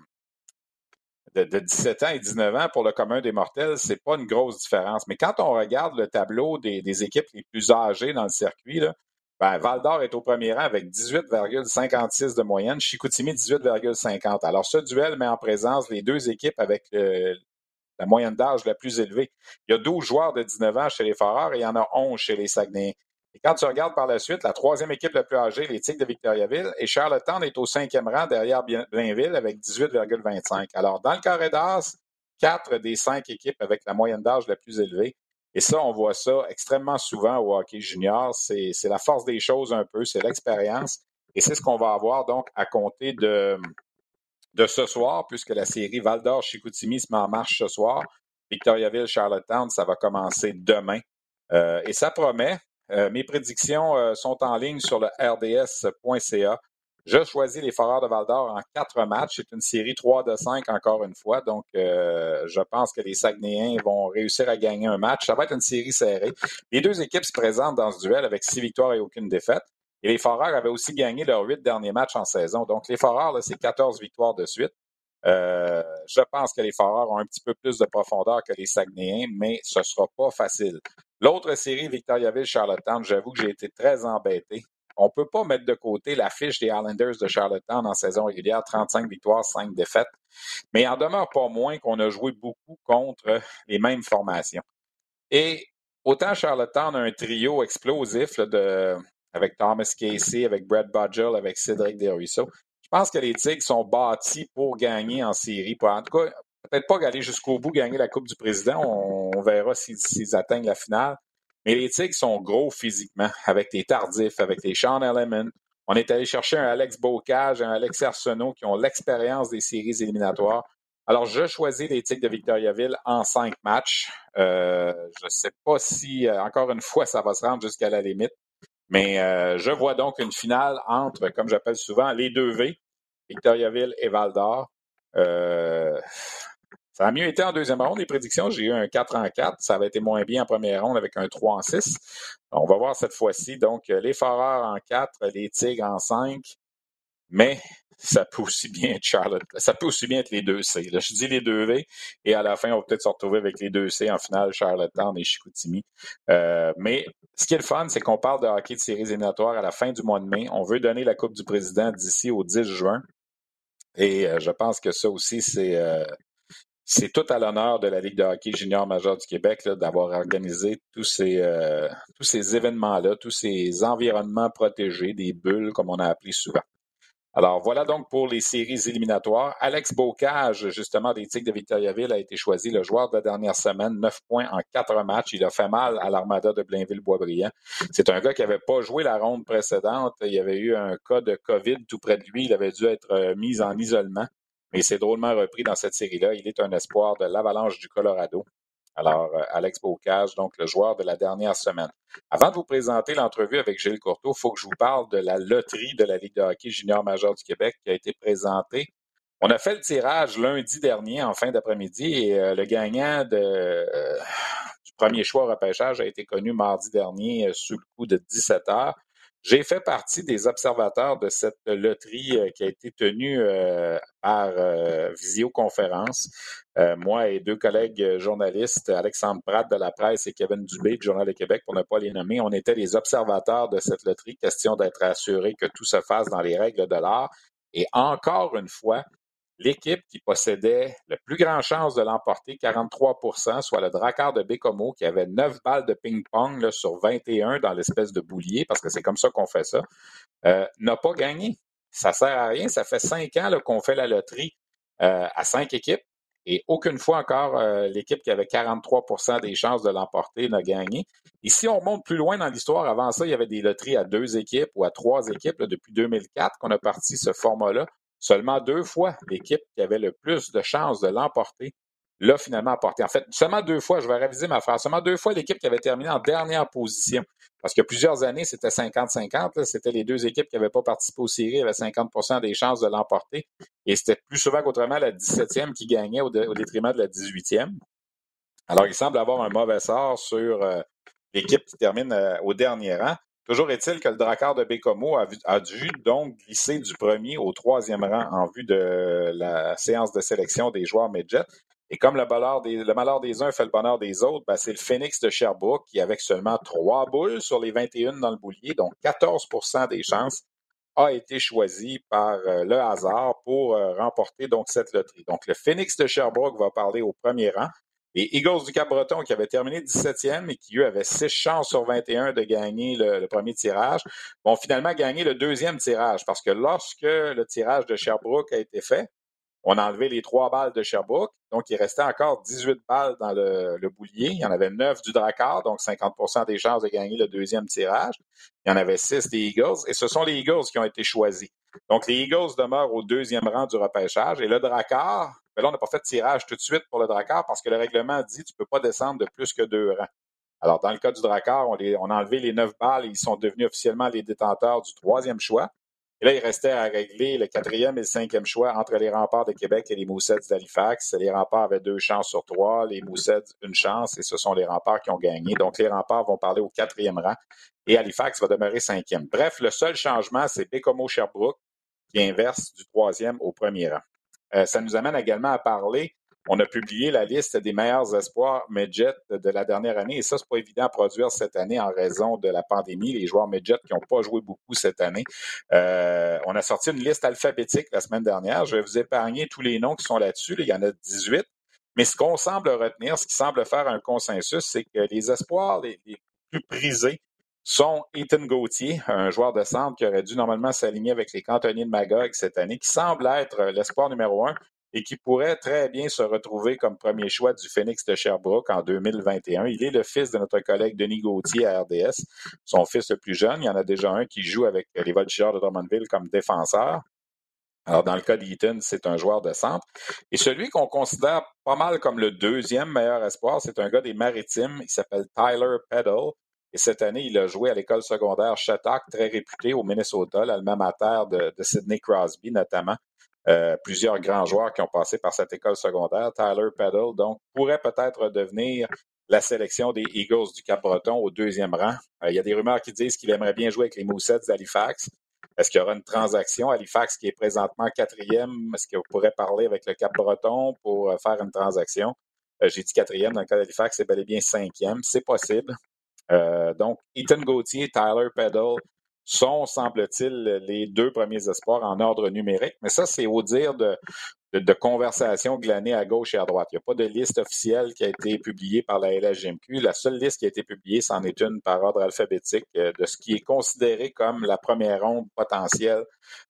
de, 17 ans et 19 ans pour le commun des mortels, c'est pas une grosse différence. Mais quand on regarde le tableau des, équipes les plus âgées dans le circuit, là, ben, Val d'Or est au premier rang avec 18,56 de moyenne, Chicoutimi 18,50. Alors, ce duel met en présence les deux équipes avec la moyenne d'âge la plus élevée. Il y a 12 joueurs de 19 ans chez les Foreurs et il y en a 11 chez les Saguenayens. Et quand tu regardes par la suite, la troisième équipe la plus âgée, les Tigres de Victoriaville, et Charlottetown est au cinquième rang derrière Blainville avec 18,25. Alors, dans le carré d'as, quatre des cinq équipes avec la moyenne d'âge la plus élevée. Et ça, on voit ça extrêmement souvent au hockey junior. C'est la force des choses un peu, c'est l'expérience. Et c'est ce qu'on va avoir donc à compter de, de ce soir, puisque la série Val d'Or-Chicoutimi se met en marche ce soir. Victoriaville-Charlottetown, ça va commencer demain. Euh, et ça promet, euh, mes prédictions euh, sont en ligne sur le rds.ca. Je choisis les Foreurs de Val d'Or en quatre matchs. C'est une série 3 de 5 encore une fois. Donc, euh, je pense que les Saguenayens vont réussir à gagner un match. Ça va être une série serrée. Les deux équipes se présentent dans ce duel avec six victoires et aucune défaite. Et les Foreurs avaient aussi gagné leurs huit derniers matchs en saison. Donc, les Foreurs, c'est 14 victoires de suite. je pense que les Foreurs ont un petit peu plus de profondeur que les Saguenayens, mais ce ne sera pas facile. L'autre série, Victoriaville-Charlottetown, j'avoue que j'ai été très embêté. On ne peut pas mettre de côté la fiche des Islanders de Charlottetown en saison régulière, 35 victoires, 5 défaites. Mais en demeure pas moins qu'on a joué beaucoup contre les mêmes formations. Et autant Charlottetown a un trio explosif avec Thomas Casey, avec Brad Budgell, avec Cédric Desruisseaux. Je pense que les Tigres sont bâtis pour gagner en série. en tout cas, peut-être pas aller jusqu'au bout, gagner la Coupe du Président. On, verra s'ils atteignent la finale. Mais les Tigres sont gros physiquement, avec les tardifs, avec les Sean Elliman. On est allé chercher un Alex Bocage, un Alex Arsenault qui ont l'expérience des séries éliminatoires. Alors, je choisis les Tigres de Victoriaville en cinq matchs. Euh, je ne sais pas si, euh, encore une fois, ça va se rendre jusqu'à la limite. Mais euh, je vois donc une finale entre, comme j'appelle souvent, les deux V, Victoriaville et Val d'Or. Ça a mieux été en deuxième ronde, les prédictions. J'ai eu un 4 en 4. Ça avait été moins bien en première ronde avec un 3 en 6. On va voir cette fois-ci. Donc, euh, les Foreurs en 4, les Tigres en 5. Mais ça peut aussi bien être Charlotte. Ça peut aussi bien être les deux C. je dis les deux V. Et à la fin, on va peut-être se retrouver avec les deux C en finale, Charlottetown et Chicoutimi. Euh, mais ce qui est le fun, c'est qu'on parle de hockey de séries éliminatoires à la fin du mois de mai. On veut donner la Coupe du Président d'ici au 10 juin. Et euh, je pense que ça aussi, c'est c'est tout à l'honneur de la Ligue de hockey junior majeur du Québec d'avoir organisé tous ces, euh, tous ces événements-là, tous ces environnements protégés, des bulles, comme on a appelé souvent. Alors voilà donc pour les séries éliminatoires. Alex Bocage, justement, des Tigres de Victoriaville, a été choisi le joueur de la dernière semaine, neuf points en quatre matchs. Il a fait mal à l'Armada de Blainville-Boisbriand. C'est un gars qui n'avait pas joué la ronde précédente. Il y avait eu un cas de COVID tout près de lui. Il avait dû être euh, mis en isolement mais c'est drôlement repris dans cette série-là. Il est un espoir de l'Avalanche du Colorado. Alors, euh, Alex Bocage, donc le joueur de la dernière semaine. Avant de vous présenter l'entrevue avec Gilles Courteau, il faut que je vous parle de la loterie de la Ligue de hockey junior majeur du Québec qui a été présentée. On a fait le tirage lundi dernier en fin d'après-midi et euh, le gagnant euh, du premier choix repêchage a été connu mardi dernier sous le coup de 17 heures. J'ai fait partie des observateurs de cette loterie euh, qui a été tenue euh, par euh, visioconférence. moi et deux collègues journalistes, Alexandre Pratt de la presse et Kevin Dubé du Journal de Québec, pour ne pas les nommer, on était les observateurs de cette loterie. Question d'être assuré que tout se fasse dans les règles de l'art. Et encore une fois, L'équipe qui possédait le plus grand chance de l'emporter, 43% soit le Drakkar de Bécomo, qui avait 9 balles de ping-pong sur 21 dans l'espèce de boulier, parce que c'est comme ça qu'on fait ça, euh, n'a pas gagné. Ça sert à rien. Ça fait cinq ans qu'on fait la loterie euh, à cinq équipes. Et aucune fois encore, euh, l'équipe qui avait 43% des chances de l'emporter n'a gagné. Et si on monte plus loin dans l'histoire, avant ça, il y avait des loteries à deux équipes ou à trois équipes depuis 2004 qu'on a parti ce format-là. Seulement deux fois, l'équipe qui avait le plus de chances de l'emporter l'a finalement emporté. En fait, seulement deux fois, je vais réviser ma phrase, seulement deux fois l'équipe qui avait terminé en dernière position. Parce que plusieurs années, c'était 50-50. C'était les deux équipes qui n'avaient pas participé aux séries, avaient 50% des chances de l'emporter. Et c'était plus souvent qu'autrement la 17e qui gagnait au, détriment de la 18e. Alors, il semble avoir un mauvais sort sur euh, l'équipe qui termine euh, au dernier rang. Toujours est-il que le Drakkar de Bécomo a, dû donc glisser du premier au troisième rang en vue de la séance de sélection des joueurs midget. Et comme le malheur des, le malheur des uns fait le bonheur des autres, ben c'est le Phoenix de Sherbrooke qui, avec seulement trois boules sur les 21 dans le boulier, donc 14% des chances, a été choisi par euh, le hasard pour euh, remporter donc cette loterie. Donc le Phoenix de Sherbrooke va parler au premier rang. Les Eagles du Cap-Breton, qui avaient terminé 17e et qui, eux, avaient 6 chances sur 21 de gagner le, premier tirage, vont finalement gagner le deuxième tirage parce que lorsque le tirage de Sherbrooke a été fait, on a enlevé les trois balles de Sherbrooke. Donc, il restait encore 18 balles dans le, boulier. Il y en avait 9 du Drakkar, donc 50% des chances de gagner le deuxième tirage. Il y en avait 6 des Eagles. Et ce sont les Eagles qui ont été choisis. Donc, les Eagles demeurent au deuxième rang du repêchage. Et le Drakkar, mais là, on n'a pas fait de tirage tout de suite pour le Drakkar parce que le règlement dit que tu ne peux pas descendre de plus que deux rangs. Alors, dans le cas du Drakkar, on, on a enlevé les neuf balles et ils sont devenus officiellement les détenteurs du troisième choix. Et là, il restait à régler le quatrième et le cinquième choix entre les remparts de Québec et les Moussets d'Halifax. Les remparts avaient deux chances sur trois, les Moussets une chance, et ce sont les remparts qui ont gagné. Donc, les remparts vont parler au quatrième rang et Halifax va demeurer cinquième. Bref, le seul changement, c'est Bécomo Sherbrooke qui inverse du troisième au premier rang. Euh, ça nous amène également à parler. On a publié la liste des meilleurs espoirs Medjet de la dernière année et ça, c'est pas évident à produire cette année en raison de la pandémie. Les joueurs Medjet qui n'ont pas joué beaucoup cette année. Euh, on a sorti une liste alphabétique la semaine dernière. Je vais vous épargner tous les noms qui sont là-dessus. Il y en a 18. Mais ce qu'on semble retenir, ce qui semble faire un consensus, c'est que les espoirs les, plus prisés sont Ethan Gauthier, un joueur de centre qui aurait dû normalement s'aligner avec les cantonniers de Magog cette année, qui semble être l'espoir numéro un et qui pourrait très bien se retrouver comme premier choix du Phoenix de Sherbrooke en 2021. Il est le fils de notre collègue Denis Gauthier à RDS, son fils le plus jeune. Il y en a déjà un qui joue avec les Voltigeurs de Drummondville comme défenseur. Alors, dans le cas d'Eaton, c'est un joueur de centre. Et celui qu'on considère pas mal comme le deuxième meilleur espoir, c'est un gars des Maritimes. Il s'appelle Tyler Peddle. Et cette année, il a joué à l'école secondaire Shattuck, très réputée au Minnesota, l'alma mater de, de Sidney Crosby notamment. Euh, plusieurs grands joueurs qui ont passé par cette école secondaire. Tyler Peddle, donc, pourrait peut-être devenir la sélection des Eagles du Cap-Breton au deuxième rang. Euh, il y a des rumeurs qui disent qu'il aimerait bien jouer avec les Moussets d'Halifax. Est-ce qu'il y aura une transaction? Halifax qui est présentement quatrième, est-ce qu'on pourrait parler avec le Cap-Breton pour euh, faire une transaction? J'ai dit quatrième, dans le cas d'Halifax, c'est bel et bien cinquième. C'est possible. Euh, donc, Ethan Gauthier, Tyler Peddle sont, semble-t-il, les deux premiers espoirs en ordre numérique. Mais ça, c'est au dire de, de, conversations glanées à gauche et à droite. Il n'y a pas de liste officielle qui a été publiée par la LHGMQ. La seule liste qui a été publiée, c'en est une par ordre alphabétique euh, de ce qui est considéré comme la première ronde potentielle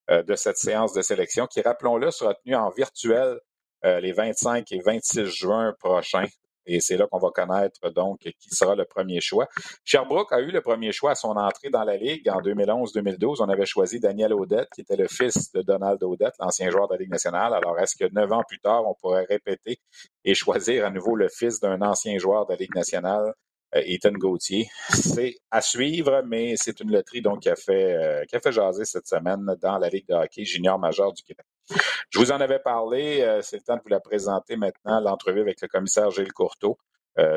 euh, de cette séance de sélection, qui, rappelons-le, sera tenue en virtuel les 25 et 26 juin prochains Et c'est là qu'on va connaître donc qui sera le premier choix. Sherbrooke a eu le premier choix à son entrée dans la Ligue en 2011-2012. On avait choisi Daniel Audette, qui était le fils de Donald Audette, l'ancien joueur de la Ligue nationale. Alors, est-ce que neuf ans plus tard, on pourrait répéter et choisir à nouveau le fils d'un ancien joueur de la Ligue nationale? Euh, Ethan Gauthier? C'est à suivre, mais c'est une loterie donc qui a fait euh, qui a fait jaser cette semaine dans la Ligue de hockey junior majeur du Québec. Je vous en avais parlé, euh, c'est le temps de vous la présenter maintenant, l'entrevue avec le commissaire Gilles Courteau.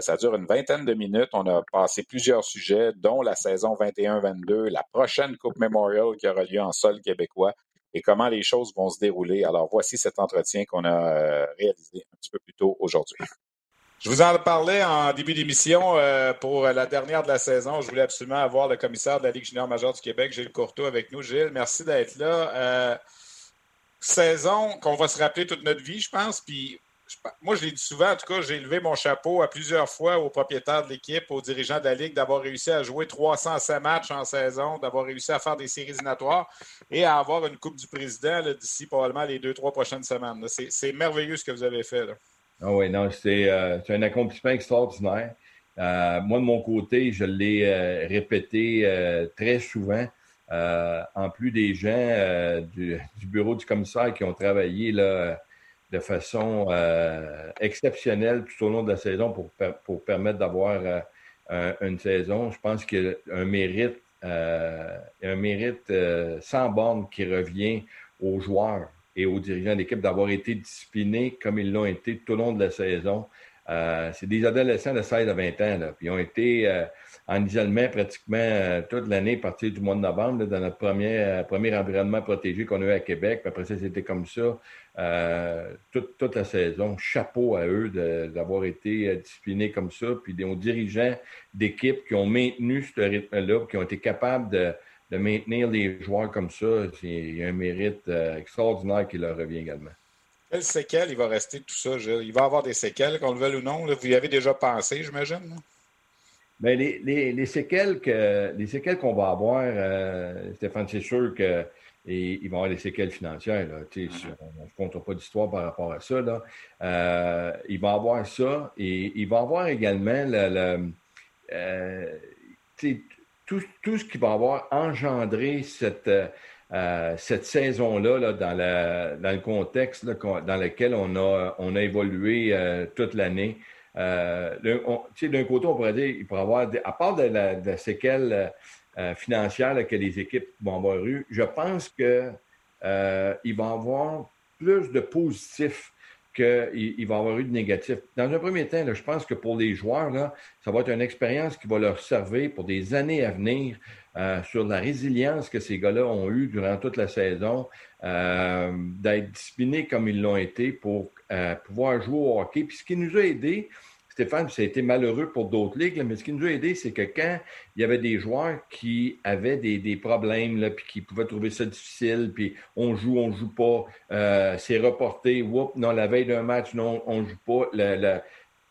ça dure une vingtaine de minutes. On a passé plusieurs sujets, dont la saison 21-22, la prochaine Coupe Memorial qui aura lieu en sol québécois et comment les choses vont se dérouler. Alors, voici cet entretien qu'on a réalisé un petit peu plus tôt aujourd'hui. Je vous en parlais en début d'émission euh, pour la dernière de la saison. Je voulais absolument avoir le commissaire de la Ligue junior majeure du Québec, Gilles Courteau, avec nous. Gilles, merci d'être là. Euh, saison qu'on va se rappeler toute notre vie, je pense. Puis moi, je l'ai dit souvent, en tout cas, j'ai levé mon chapeau à plusieurs fois aux propriétaires de l'équipe, aux dirigeants de la Ligue, d'avoir réussi à jouer 307 matchs en saison, d'avoir réussi à faire des séries éliminatoires et à avoir une Coupe du Président d'ici probablement les deux, trois prochaines semaines. C'est merveilleux ce que vous avez fait. Là. Ah oui, non, c'est euh, un accomplissement extraordinaire. Euh, moi, de mon côté, je l'ai euh, répété très souvent. En plus des gens du, du, bureau du commissaire qui ont travaillé là, de façon exceptionnelle tout au long de la saison pour, pour permettre d'avoir une saison, je pense qu'il y a un mérite, un mérite sans borne qui revient aux joueurs et aux dirigeants d'équipe d'avoir été disciplinés comme ils l'ont été tout au long de la saison. Euh, c'est des adolescents de 16 à 20 ans, là, puis ils ont été euh, en isolement pratiquement euh, toute l'année, à partir du mois de novembre, dans notre premier, premier environnement protégé qu'on a eu à Québec. Puis après ça, c'était comme ça toute, toute, la saison. Chapeau à eux d'avoir été disciplinés comme ça, puis aux dirigeants d'équipe qui ont maintenu ce rythme-là, qui ont été capables de de maintenir les joueurs comme ça, il y a un mérite euh, extraordinaire qui leur revient également. Quelles séquelles il va rester tout ça? Il va avoir des séquelles, qu'on le veuille ou non. Vous y avez déjà pensé, j'imagine? Bien, les, les, les, séquelles que les séquelles qu'on va avoir, euh, Stéphane, c'est sûr qu'il il va y avoir des séquelles financières. Là. On ne compte pas d'histoire par rapport à ça. Là. Euh, il va avoir ça et il va avoir également le, le euh, tout, tout, ce qui va avoir engendré cette, euh, cette saison-là là, dans, la, dans, le contexte là, dans lequel on a, on a évolué euh, toute l'année. Euh, d'un côté, on pourrait dire, il pourrait avoir, à part de la, séquelle euh, financière que les équipes vont avoir eu, je pense qu'il va y avoir plus de positifs qu'il va y avoir eu de négatif. Dans un premier temps, je pense que pour les joueurs, là, ça va être une expérience qui va leur servir pour des années à venir euh, sur la résilience que ces gars-là ont eue durant toute la saison, euh, d'être disciplinés comme ils l'ont été pour euh, pouvoir jouer au hockey. Puis ce qui nous a aidés, Stéphane, ça a été malheureux pour d'autres ligues, mais ce qui nous a aidé, c'est que quand il y avait des joueurs qui avaient des, des problèmes, là, puis qui pouvaient trouver ça difficile, puis on joue, on joue pas, euh, c'est reporté, whoop, non, la veille d'un match, non, on joue pas, le,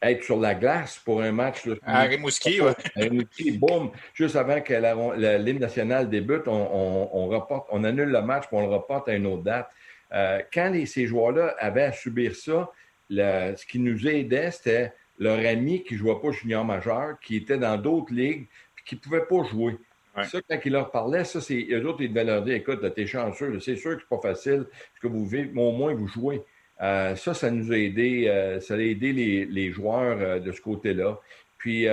être sur la glace pour un match. Là, à Rimouski, oui. À Rimouski, boum, juste avant que la, ligne nationale débute, on, on, reporte, on annule le match, puis on le reporte à une autre date. Euh, quand les, ces joueurs-là avaient à subir ça, ce qui nous aidait, c'était leur ami qui ne jouait pas junior majeur, qui était dans d'autres ligues, puis qui ne pouvait pas jouer. Ça, quand ils leur parlaient, ça, c'est eux autres, ils devaient leur dire écoute, t'es chanceux, c'est sûr que c'est pas facile ce que vous vivez, mais au moins vous jouez. Euh, ça, ça nous a aidé, euh, ça a aidé les, les joueurs euh, de ce côté-là. Puis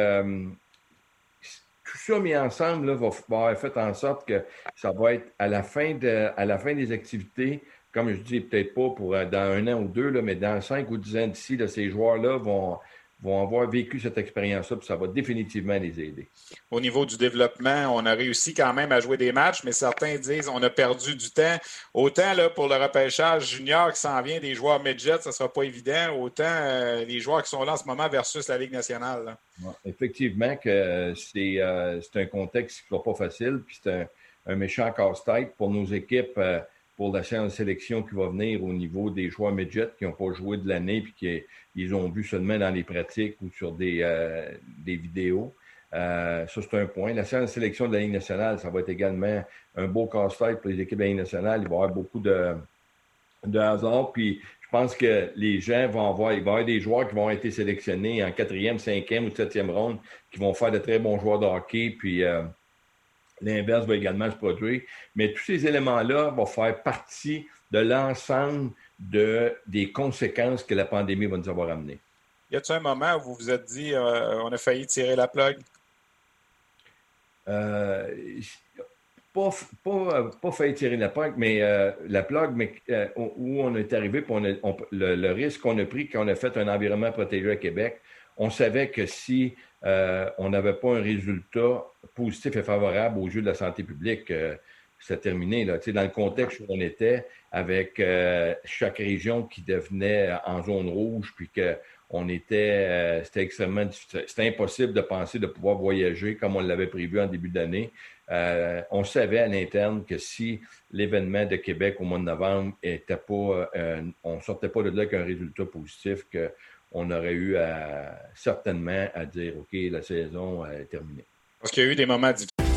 tout ça mis ensemble là, va, va faire en sorte que ça va être à la fin, de, à la fin des activités, comme je dis, peut-être pas pour dans un an ou deux, là, mais dans cinq ou dix ans d'ici, ces joueurs-là vont vont avoir vécu cette expérience-là, puis ça va définitivement les aider. Au niveau du développement, on a réussi quand même à jouer des matchs, mais certains disent on a perdu du temps. Autant là, pour le repêchage junior qui s'en vient des joueurs midget, ça ne sera pas évident, autant euh, les joueurs qui sont là en ce moment versus la Ligue nationale. effectivement que euh, c'est un contexte qui ne sera pas facile, puis c'est un, méchant casse-tête pour nos équipes. Euh, pour la séance de sélection qui va venir au niveau des joueurs midget qui n'ont pas joué de l'année puis qu'ils ont vu seulement dans les pratiques ou sur des, euh, des vidéos. Euh, ça, c'est un point. La séance de sélection de la Ligue nationale, ça va être également un beau casse-tête pour les équipes de la Ligue nationale. Il va y avoir beaucoup de, de hasard. Puis je pense que les gens vont avoir, il va y avoir des joueurs qui vont être sélectionnés en quatrième, cinquième ou septième ronde, qui vont faire de très bons joueurs de hockey. Puis euh, l'inverse va également se produire. Mais tous ces éléments-là vont faire partie de l'ensemble de, des conséquences que la pandémie va nous avoir amenées. Y a-t-il un moment où vous vous êtes dit euh, on a failli tirer la plug? Euh, pas, pas, pas failli tirer la plug, mais euh, la plug, mais euh, où on est arrivé, puis on on, le, le, risque qu'on a pris quand on a fait un environnement protégé à Québec, on savait que si euh, on n'avait pas un résultat positif et favorable au jeu de la santé publique, c'était terminé. Là. Tu sais, dans le contexte où on était, avec chaque région qui devenait en zone rouge, puis que on était, c'était extrêmement C'était impossible de penser de pouvoir voyager comme on l'avait prévu en début d'année. Euh, on savait à l'interne que si l'événement de Québec au mois de novembre était pas, euh, on sortait pas de là avec un résultat positif, qu'on aurait eu certainement à dire, OK, la saison est terminée. Parce qu'il y a eu des moments difficiles.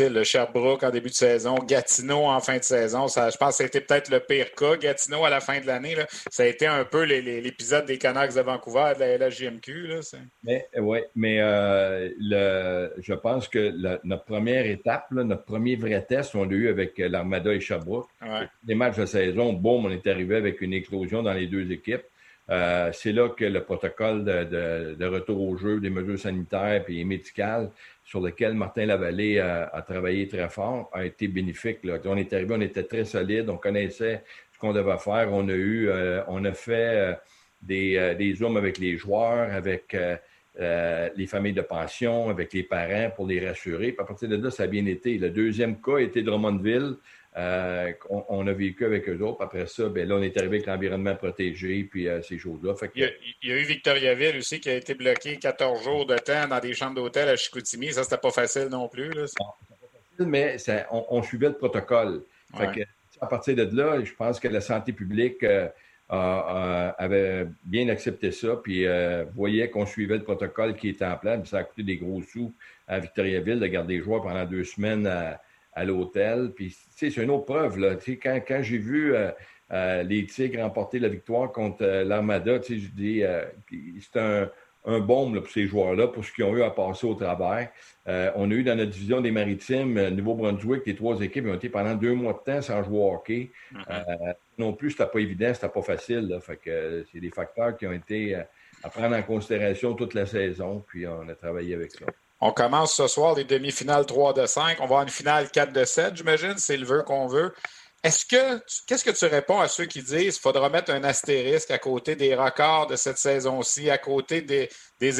le Sherbrooke en début de saison, Gatineau en fin de saison. Ça, je pense que c'était peut-être le pire cas. Gatineau à la fin de l'année, ça a été un peu l'épisode des Canucks de Vancouver de la LHJMQ. Là, mais oui, mais euh, le, je pense que notre première étape, notre premier vrai test, on l'a eu avec l'Armada et Sherbrooke. Les matchs de saison, boum, on est arrivé avec une explosion dans les deux équipes. Euh, c'est là que le protocole de, de, retour au jeu, des mesures sanitaires et médicales sur lequel Martin Lavallée a, travaillé très fort, a été bénéfique. Là. On est arrivé, on était très solide, on connaissait ce qu'on devait faire. On a eu, euh, on a fait euh, des, euh, des zooms avec les joueurs, avec les familles de pension, avec les parents pour les rassurer. Puis à partir de là, ça a bien été. Le deuxième cas était Drummondville. Euh, on, a vécu avec eux autres. Après ça, ben là, on est arrivé avec l'environnement protégé, puis euh, ces choses-là. Il, y a, eu Victoriaville aussi qui a été bloqué 14 jours de temps dans des chambres d'hôtel à Chicoutimi. Ça, c'était pas facile non plus. Là. pas facile, mais on, suivait le protocole. à partir de là, je pense que la santé publique euh, avait bien accepté ça, puis voyait qu'on suivait le protocole qui était en place. Ça a coûté des gros sous à Victoriaville de garder les joueurs pendant deux semaines à à l'hôtel. Puis, c'est une autre preuve. Là. quand, quand j'ai vu euh, euh, les Tigres remporter la victoire contre euh, l'Armada, je dis c'est un, un baume pour ces joueurs-là, pour ce qu'ils ont eu à passer au travers. on a eu dans notre division des Maritimes, Nouveau-Brunswick, les trois équipes ont été pendant deux mois de temps sans jouer au hockey. Mm-hmm. non plus, c'était pas évident, c'était pas facile. Là. Fait que c'est des facteurs qui ont été à prendre en considération toute la saison, puis on a travaillé avec ça. On commence ce soir les demi-finales 3 de 5. On va avoir une finale 4 de 7, j'imagine. C'est le vœu qu'on veut. Est-ce que qu'est-ce que tu réponds à ceux qui disent qu'il faudra mettre un astérisque à côté des records de cette saison-ci, à côté des,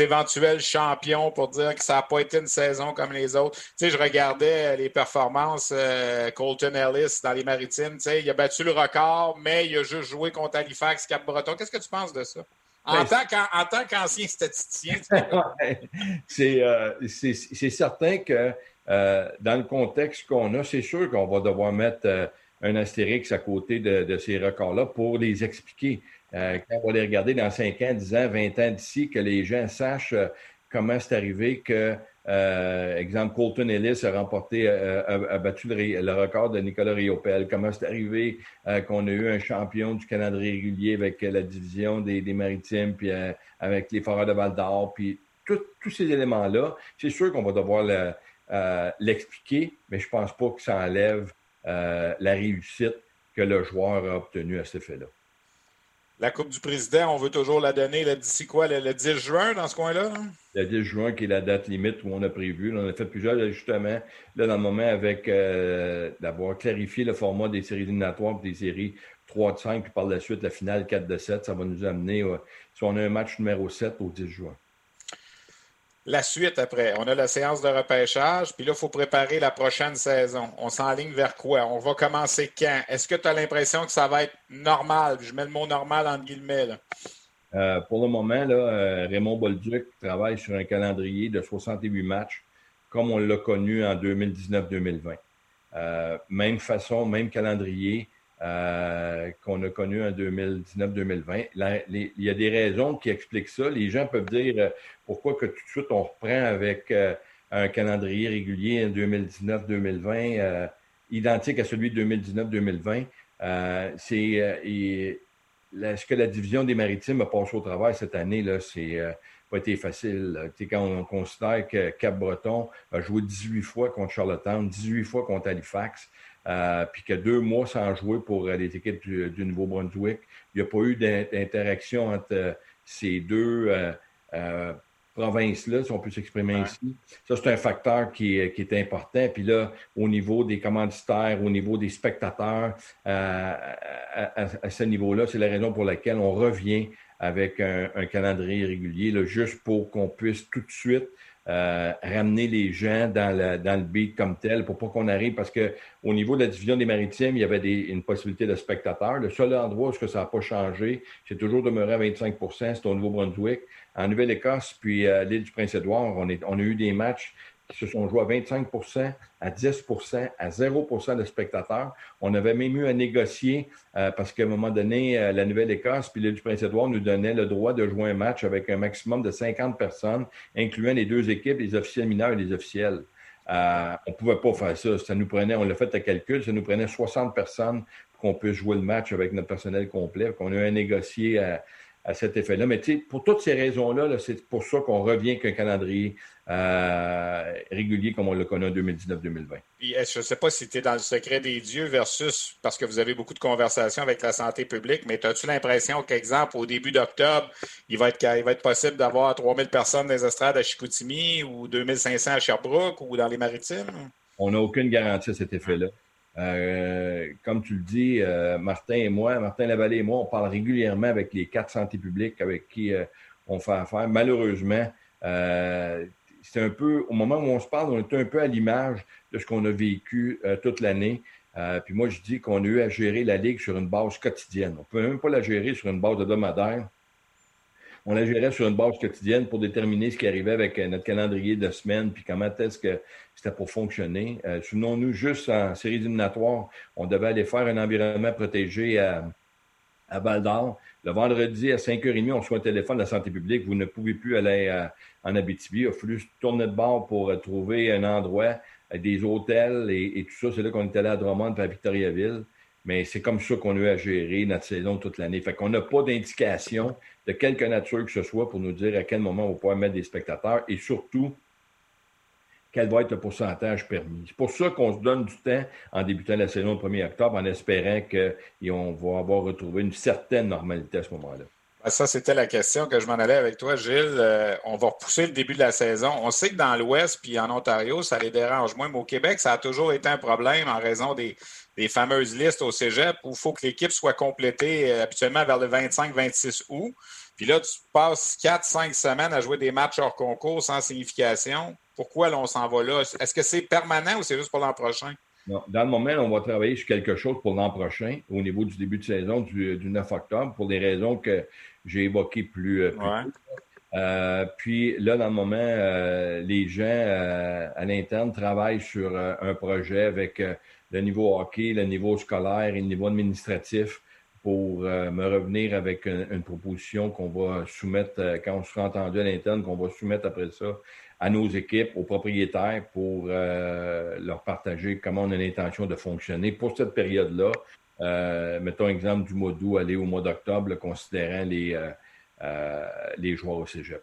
éventuels champions pour dire que ça n'a pas été une saison comme les autres? Tu sais, je regardais les performances euh, Colton Ellis dans les maritimes. Tu sais, il a battu le record, mais il a juste joué contre Halifax, Cap-Breton. Qu'est-ce que tu penses de ça? En, tant qu'ancien statisticien. Euh, c'est certain que euh, dans le contexte qu'on a, c'est sûr qu'on va devoir mettre euh, un astérix à côté de, ces records-là pour les expliquer. quand on va les regarder dans 5 ans, 10 ans, 20 ans d'ici, que les gens sachent comment c'est arrivé que euh, exemple, Colton Ellis a remporté, euh, a, battu le, record de Nicolas Riopel. Comment c'est arrivé euh, qu'on a eu un champion du Canada régulier avec la division des, Maritimes, puis avec les Foreurs de Val d'Or, puis tous ces éléments-là, c'est sûr qu'on va devoir l'expliquer, mais je pense pas que ça enlève la réussite que le joueur a obtenue à cet effet-là. La Coupe du Président, on veut toujours la donner d'ici quoi, le, 10 juin dans ce coin-là? Le 10 juin, qui est la date limite où on a prévu. on a fait plusieurs ajustements là, dans le moment avec euh, d'avoir clarifié le format des séries éliminatoires des séries 3 de 5, puis par la suite la finale 4 de 7. Ça va nous amener, si on a un match numéro 7 au 10 juin. La suite après. On a la séance de repêchage, puis là, il faut préparer la prochaine saison. On s'enligne vers quoi? On va commencer quand? Est-ce que tu as l'impression que ça va être normal? Je mets le mot normal entre guillemets. Euh, pour le moment, euh, Raymond Bolduc travaille sur un calendrier de 68 matchs, comme on l'a connu en 2019-2020. Euh, même façon, même calendrier qu'on a connu en 2019-2020. Il y a des raisons qui expliquent ça. Les gens peuvent dire pourquoi que tout de suite on reprend avec un calendrier régulier en 2019-2020 identique à celui de 2019-2020. c'est ce que la division des maritimes a passé au travail cette année, là, c'est euh, pas été facile. quand on considère que Cap-Breton a joué 18 fois contre Charlottetown, 18 fois contre Halifax, euh, puis que deux mois sans jouer pour euh, les équipes du, Nouveau-Brunswick, il n'y a pas eu d'interaction entre ces deux province-là, si on peut s'exprimer ainsi. Ça, c'est un facteur qui est, qui est, important. Puis là, au niveau des commanditaires, au niveau des spectateurs, euh, à, ce niveau-là, c'est la raison pour laquelle on revient avec un, calendrier régulier, là, juste pour qu'on puisse tout de suite euh, ramener les gens dans le, dans le beat comme tel pour pas qu'on arrive parce que au niveau de la division des maritimes, il y avait une possibilité de spectateurs. Le seul endroit où ce que ça n'a pas changé, c'est toujours demeuré à 25% c'est au Nouveau-Brunswick. En Nouvelle-Écosse, puis euh, l'île du Prince-Édouard, on, on a eu des matchs qui se sont joués à 25% à 10% à 0% de spectateurs. On avait même eu à négocier euh, parce qu'à un moment donné, euh, la Nouvelle-Écosse puis l'île du Prince-Édouard nous donnait le droit de jouer un match avec un maximum de 50 personnes, incluant les deux équipes, les officiels mineurs et les officiels. Euh, on ne pouvait pas faire ça. Ça nous prenait, on l'a fait à calcul, ça nous prenait 60 personnes pour qu'on puisse jouer le match avec notre personnel complet. On a eu à négocier à, à cet effet-là. Mais pour toutes ces raisons-là, c'est pour ça qu'on revient avec un calendrier euh, régulier comme on le connaît en 2019-2020. je ne sais pas si tu es dans le secret des dieux versus parce que vous avez beaucoup de conversations avec la santé publique, mais as-tu l'impression qu'exemple, au début d'octobre, il, va être, il va être possible d'avoir 3000 personnes dans les estrades à Chicoutimi ou 2500 à Sherbrooke ou dans les maritimes? On n'a aucune garantie à cet effet-là. Euh, comme tu le dis, euh, Martin et moi, Martin Lavallée et moi, on parle régulièrement avec les quatre santé publiques avec qui euh, on fait affaire. Malheureusement, c'est un peu, au moment où on se parle, on est un peu à l'image de ce qu'on a vécu toute l'année. puis moi, je dis qu'on a eu à gérer la Ligue sur une base quotidienne. On ne peut même pas la gérer sur une base hebdomadaire on la gérait sur une base quotidienne pour déterminer ce qui arrivait avec euh, notre calendrier de semaine, puis comment est-ce que c'était pour fonctionner. Euh, Souvenons-nous, juste en série éliminatoire, on devait aller faire un environnement protégé à, à Val d'Or. Le vendredi à 5h30, on reçoit un téléphone de la santé publique. Vous ne pouvez plus aller euh, en Abitibi. Il a fallu tourner de bord pour euh, trouver un endroit, des hôtels et, tout ça. C'est là qu'on est allé à Drummond et à Victoriaville. Mais c'est comme ça qu'on a eu à gérer notre saison toute l'année. Fait qu'on n'a pas d'indication de quelque nature que ce soit pour nous dire à quel moment on va pouvoir mettre des spectateurs et surtout quel va être le pourcentage permis. C'est pour ça qu'on se donne du temps en débutant la saison le 1er octobre en espérant qu'on va avoir retrouvé une certaine normalité à ce moment-là. Ben, ça, c'était la question que je m'en allais avec toi, Gilles. Euh, on va repousser le début de la saison. On sait que dans l'Ouest puis en Ontario, ça les dérange moins, mais au Québec, ça a toujours été un problème en raison des, fameuses listes au cégep où il faut que l'équipe soit complétée euh, habituellement vers le 25-26 août. Puis là, tu passes 4-5 semaines à jouer des matchs hors concours sans signification. Pourquoi là, on s'en va là? Est-ce que c'est permanent ou c'est juste pour l'an prochain? Non. Dans le moment, on va travailler sur quelque chose pour l'an prochain, au niveau du début de saison du, 9 octobre, pour des raisons que j'ai évoquées plus, euh, tôt. Euh, puis là, dans le moment, euh, les gens à l'interne travaillent sur un projet avec le niveau hockey, le niveau scolaire et le niveau administratif pour me revenir avec une, proposition qu'on va soumettre quand on sera entendu à l'interne, qu'on va soumettre après ça à nos équipes, aux propriétaires, pour leur partager comment on a l'intention de fonctionner pour cette période-là. mettons exemple du mois d'août, aller au mois d'octobre, considérant les, euh, les joueurs au cégep.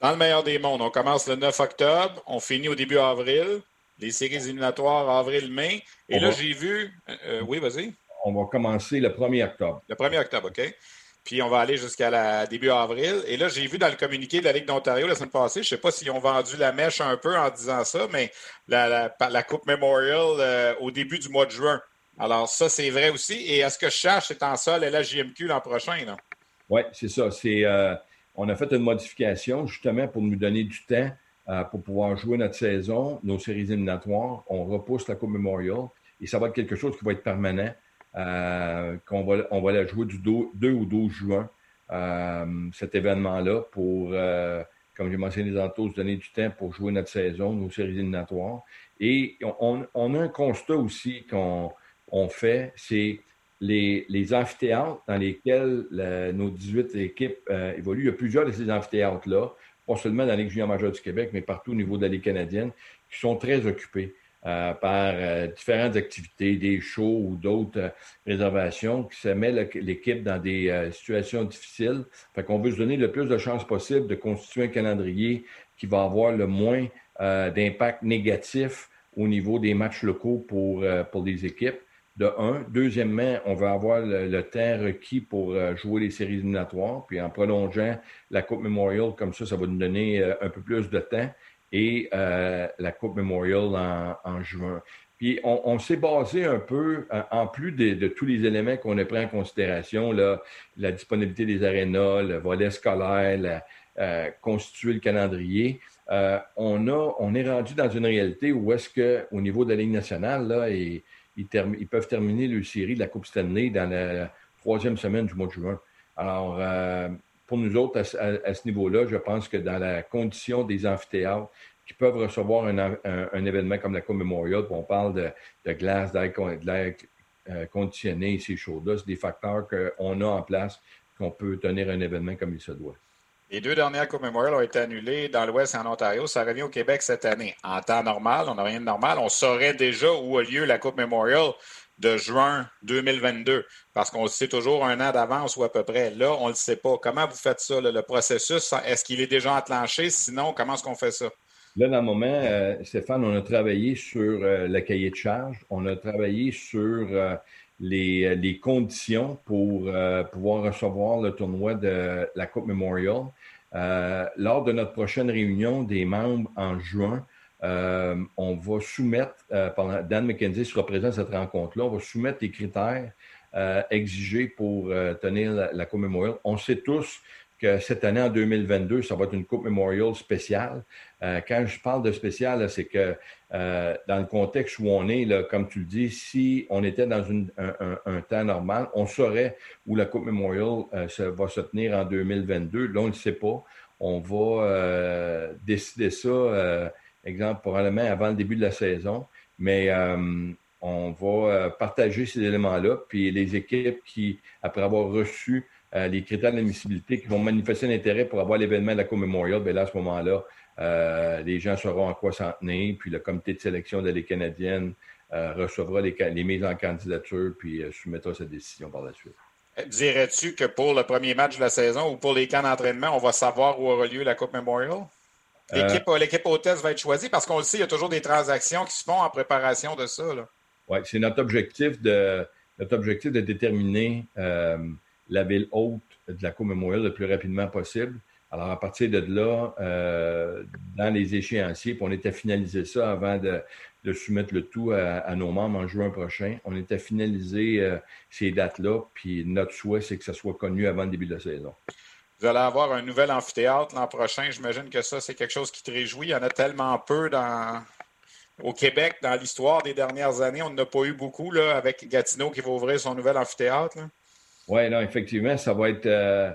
Dans le meilleur des mondes, on commence le 9 octobre, on finit au début avril, les séries éliminatoires avril-mai. Et là, j'ai vu. Euh, euh, oui, vas-y. On va commencer le 1er octobre. Le 1er octobre, OK. Puis on va aller jusqu'à début avril. Et là, j'ai vu dans le communiqué de la Ligue d'Ontario la semaine passée, je ne sais pas s'ils ont vendu la mèche un peu en disant ça, mais la, la, Coupe Memorial au début du mois de juin. Alors, ça, c'est vrai aussi. Et est-ce que je cherche, c'est en sol et la JMQ l'an prochain? Non? Oui, c'est ça. C'est, euh, on a fait une modification justement pour nous donner du temps pour pouvoir jouer notre saison, nos séries éliminatoires. On repousse la Coupe Memorial et ça va être quelque chose qui va être permanent, qu'on va, on va la jouer du 2 ou 12 juin, cet événement-là, pour comme j'ai mentionné tantôt, se donner du temps pour jouer notre saison, nos séries éliminatoires. Et on, a un constat aussi qu'on fait, c'est les, les, amphithéâtres dans lesquels nos 18 équipes euh, évoluent. Il y a plusieurs de ces amphithéâtres-là, pas seulement dans la Ligue junior majeure du Québec, mais partout au niveau de la Ligue canadienne, qui sont très occupés. Euh, par euh, différentes activités, des shows ou d'autres réservations qui se met l'équipe dans des situations difficiles. Fait qu'on veut se donner le plus de chances possible de constituer un calendrier qui va avoir le moins d'impact négatif au niveau des matchs locaux pour les équipes de un. Deuxièmement, on va avoir le, temps requis pour jouer les séries éliminatoires. Puis en prolongeant la Coupe Memorial, comme ça, ça va nous donner un peu plus de temps et euh, la Coupe Memorial en, juin. Puis on, s'est basé un peu, euh, en plus de, tous les éléments qu'on a pris en considération, là, la disponibilité des arénas, le volet scolaire, euh, constituer le calendrier, on, a, on est rendu dans une réalité où est-ce qu'au niveau de la Ligue nationale, là, ils, peuvent terminer le série de la Coupe Stanley dans la troisième semaine du mois de juin. Alors, pour nous autres, à, ce niveau-là, je pense que dans la condition des amphithéâtres qui peuvent recevoir un, événement comme la Coupe Memorial, on parle de, glace, d'air euh, conditionné, ces choses-là, c'est des facteurs qu'on a en place qu'on peut tenir un événement comme il se doit. Les deux dernières Coupe Memorial ont été annulées dans l'Ouest et en Ontario. Ça revient au Québec cette année. En temps normal, on n'a rien de normal. On saurait déjà où a lieu la Coupe Memorial de juin 2022, parce qu'on le sait toujours un an d'avance ou à peu près. Là, on ne le sait pas. Comment vous faites ça, le processus? Est-ce qu'il est déjà enclenché? Sinon, comment est-ce qu'on fait ça? Là, dans le moment, euh, Stéphane, on a travaillé sur euh, le cahier de charge, on a travaillé sur euh, les, les, conditions pour pouvoir recevoir le tournoi de la Coupe Memorial. Lors de notre prochaine réunion des membres en juin, euh, on va soumettre, euh, Dan McKenzie sera présent à cette rencontre-là, on va soumettre les critères euh, exigés pour tenir la, Memorial. On sait tous cette année, en 2022, ça va être une Coupe Memorial spéciale. quand je parle de spécial, c'est que dans le contexte où on est, comme tu le dis, si on était dans un, temps normal, on saurait où la Coupe Memorial va se tenir en 2022. Là, on ne le sait pas. On va décider ça exemple, probablement avant le début de la saison. Mais euh, on va euh, partager ces éléments-là. Puis les équipes qui, après avoir reçu euh, les critères d'admissibilité, qui vont manifester un intérêt pour avoir l'événement de la Coupe Memorial, bien là, à ce moment-là, les gens sauront en quoi s'en tenir. Puis le comité de sélection de la canadienne recevra les, les, mises en candidature puis soumettra sa décision par la suite. Dirais-tu que pour le premier match de la saison ou pour les camps d'entraînement, on va savoir où aura lieu la Coupe Memorial? Euh, l'équipe, hôtesse va être choisie parce qu'on le sait, il y a toujours des transactions qui se font en préparation de ça. Oui, c'est notre objectif de notre objectif de déterminer euh, la ville haute de la Coupe Memorial le plus rapidement possible. Alors, à partir de là, euh, dans les échéanciers, on était finalisé ça avant de, soumettre le tout à, nos membres en juin prochain. On était finalisé ces dates-là, puis notre souhait, c'est que ça soit connu avant le début de la saison. Vous allez avoir un nouvel amphithéâtre l'an prochain. J'imagine que ça, c'est quelque chose qui te réjouit. Il y en a tellement peu dans... au Québec dans l'histoire des dernières années. On n'a pas eu beaucoup là, avec Gatineau qui va ouvrir son nouvel amphithéâtre. Oui, non, effectivement, ça va être euh,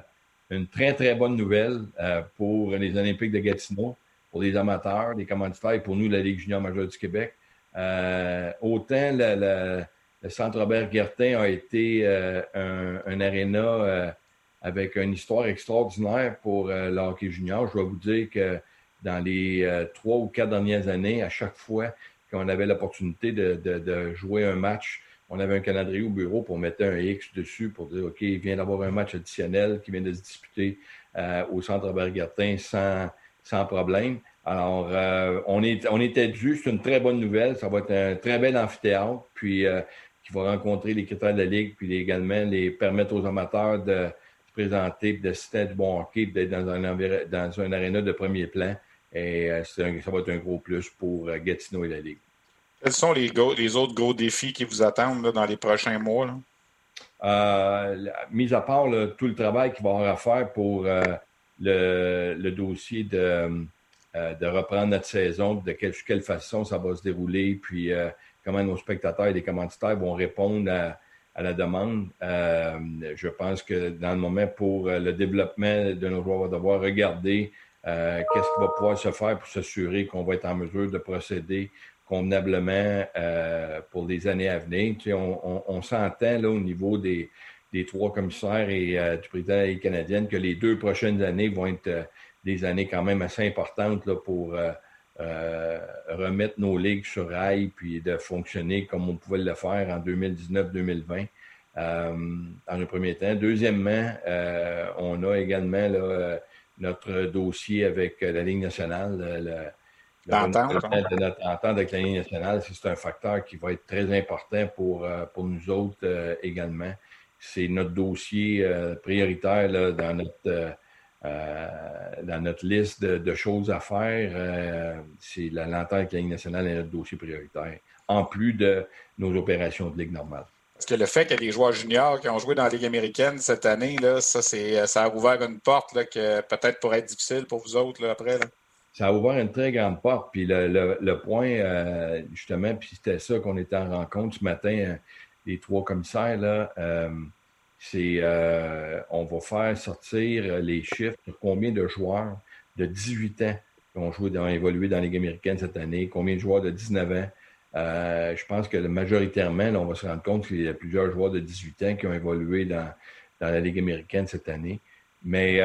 une très, très bonne nouvelle euh, pour les Olympiques de Gatineau, pour les amateurs, les commanditaires et pour nous, la Ligue junior majeure du Québec. Euh, autant le Centre Robert Guertin a été un, un aréna avec une histoire extraordinaire pour euh, le hockey junior. Je dois vous dire que dans les euh, trois ou quatre dernières années, à chaque fois qu'on avait l'opportunité de, jouer un match, on avait un calendrier au bureau pour mettre un X dessus pour dire OK, il vient d'avoir un match additionnel qui vient de se disputer euh, au centre Bergatin sans, sans problème. Alors, on, est, on était dû, c'est une très bonne nouvelle. Ça va être un très bel amphithéâtre, puis qui va rencontrer les critères de la Ligue, puis également les permettre aux amateurs de, présenter, d'assister à du bon hockey, d'être dans un, dans un aréna de premier plan. Et euh, ça va être un gros plus pour euh, Gatineau et la Ligue. Quels sont les, autres gros défis qui vous attendent dans les prochains mois? Euh, mis à part tout le travail qu'il va y avoir à faire pour le, dossier de de reprendre notre saison, de quelle, façon ça va se dérouler, puis comment nos spectateurs et les commanditaires vont répondre à, à la demande. Euh, je pense que dans le moment pour le développement de nos joueurs, on va devoir regarder euh, qu'est-ce qui va pouvoir se faire pour s'assurer qu'on va être en mesure de procéder convenablement euh, pour les années à venir. On, on, s'entend là au niveau des, trois commissaires et euh, du président et canadienne que les deux prochaines années vont être euh, des années quand même assez importantes là, pour remettre nos ligues sur rail puis de fonctionner comme on pouvait le faire en 2019-2020 euh, dans le premier temps. Deuxièmement, on a également notre dossier avec la Ligue nationale. Le, notre entente avec la Ligue nationale, c'est un facteur qui va être très important pour, pour nous autres également. C'est notre dossier prioritaire là, dans notre euh, dans notre liste de, choses à faire, euh, c'est la l'entente avec la Ligue nationale est notre dossier prioritaire, en plus de nos opérations de Ligue normale. Est-ce que le fait qu'il y ait des joueurs juniors qui ont joué dans la Ligue américaine cette année, là, ça, c'est, ça a ouvert une porte là, que peut-être pourrait être difficile pour vous autres là, après? Ça a ouvert une très grande porte. Puis le, point, euh, justement, puis c'était ça qu'on était en rencontre ce matin, les trois commissaires, là, c'est euh, on va faire sortir les chiffres de combien de joueurs de 18 ans ont joué dans, évolué dans la Ligue américaine cette année, combien de joueurs de 19 ans. Euh, je pense que majoritairement, là, on va se rendre compte qu'il y a plusieurs joueurs de 18 ans qui ont évolué dans, dans la Ligue américaine cette année. Mais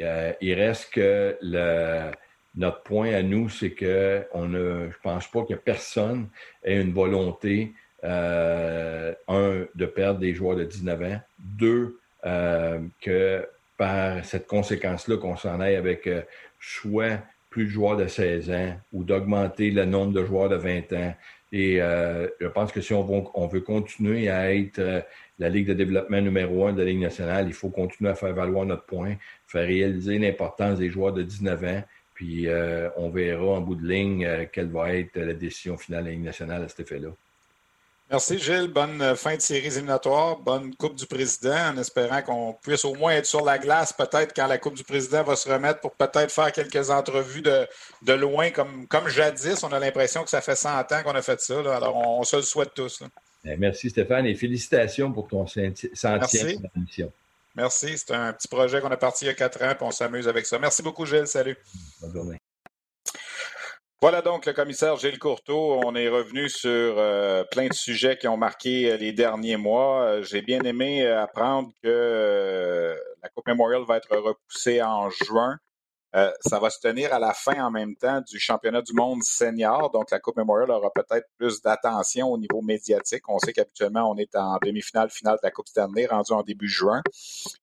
euh, euh il reste que le, notre point à nous, c'est que on ne, je pense pas que personne ait une volonté euh, un, de perdre des joueurs de 19 ans. Deux, euh, que par cette conséquence-là, qu'on s'en aille avec euh, soit plus de joueurs de 16 ans ou d'augmenter le nombre de joueurs de 20 ans. Et je pense que si on veut continuer à être la Ligue de développement numéro un de la Ligue nationale, il faut continuer à faire valoir notre point, faire réaliser l'importance des joueurs de 19 ans, puis on verra en bout de ligne quelle va être la décision finale de la Ligue nationale à cet effet-là. Merci Gilles. Bonne euh, fin de série éliminatoire. Bonne Coupe du Président en espérant qu'on puisse au moins être sur la glace peut-être quand la Coupe du Président va se remettre pour peut-être faire quelques entrevues de, de loin comme, comme jadis. On a l'impression que ça fait 100 ans qu'on a fait ça. Alors on, se le souhaite tous. Merci Stéphane et félicitations pour ton centième émission. Merci. C'est un petit projet qu'on a parti il y a quatre ans et on s'amuse avec ça. Merci beaucoup Gilles. Salut. Bonne journée. Voilà donc le commissaire Gilles Courteau. On est revenu sur euh, plein de sujets qui ont marqué euh, les derniers mois. Euh, j'ai bien aimé apprendre que la Coupe Memorial va être repoussée en juin. Ça va se tenir à la fin en même temps du championnat du monde senior. Donc, la Coupe Memorial aura peut-être plus d'attention au niveau médiatique. On sait qu'habituellement, on est en demi-finale, finale de la Coupe Stanley, rendu en début juin.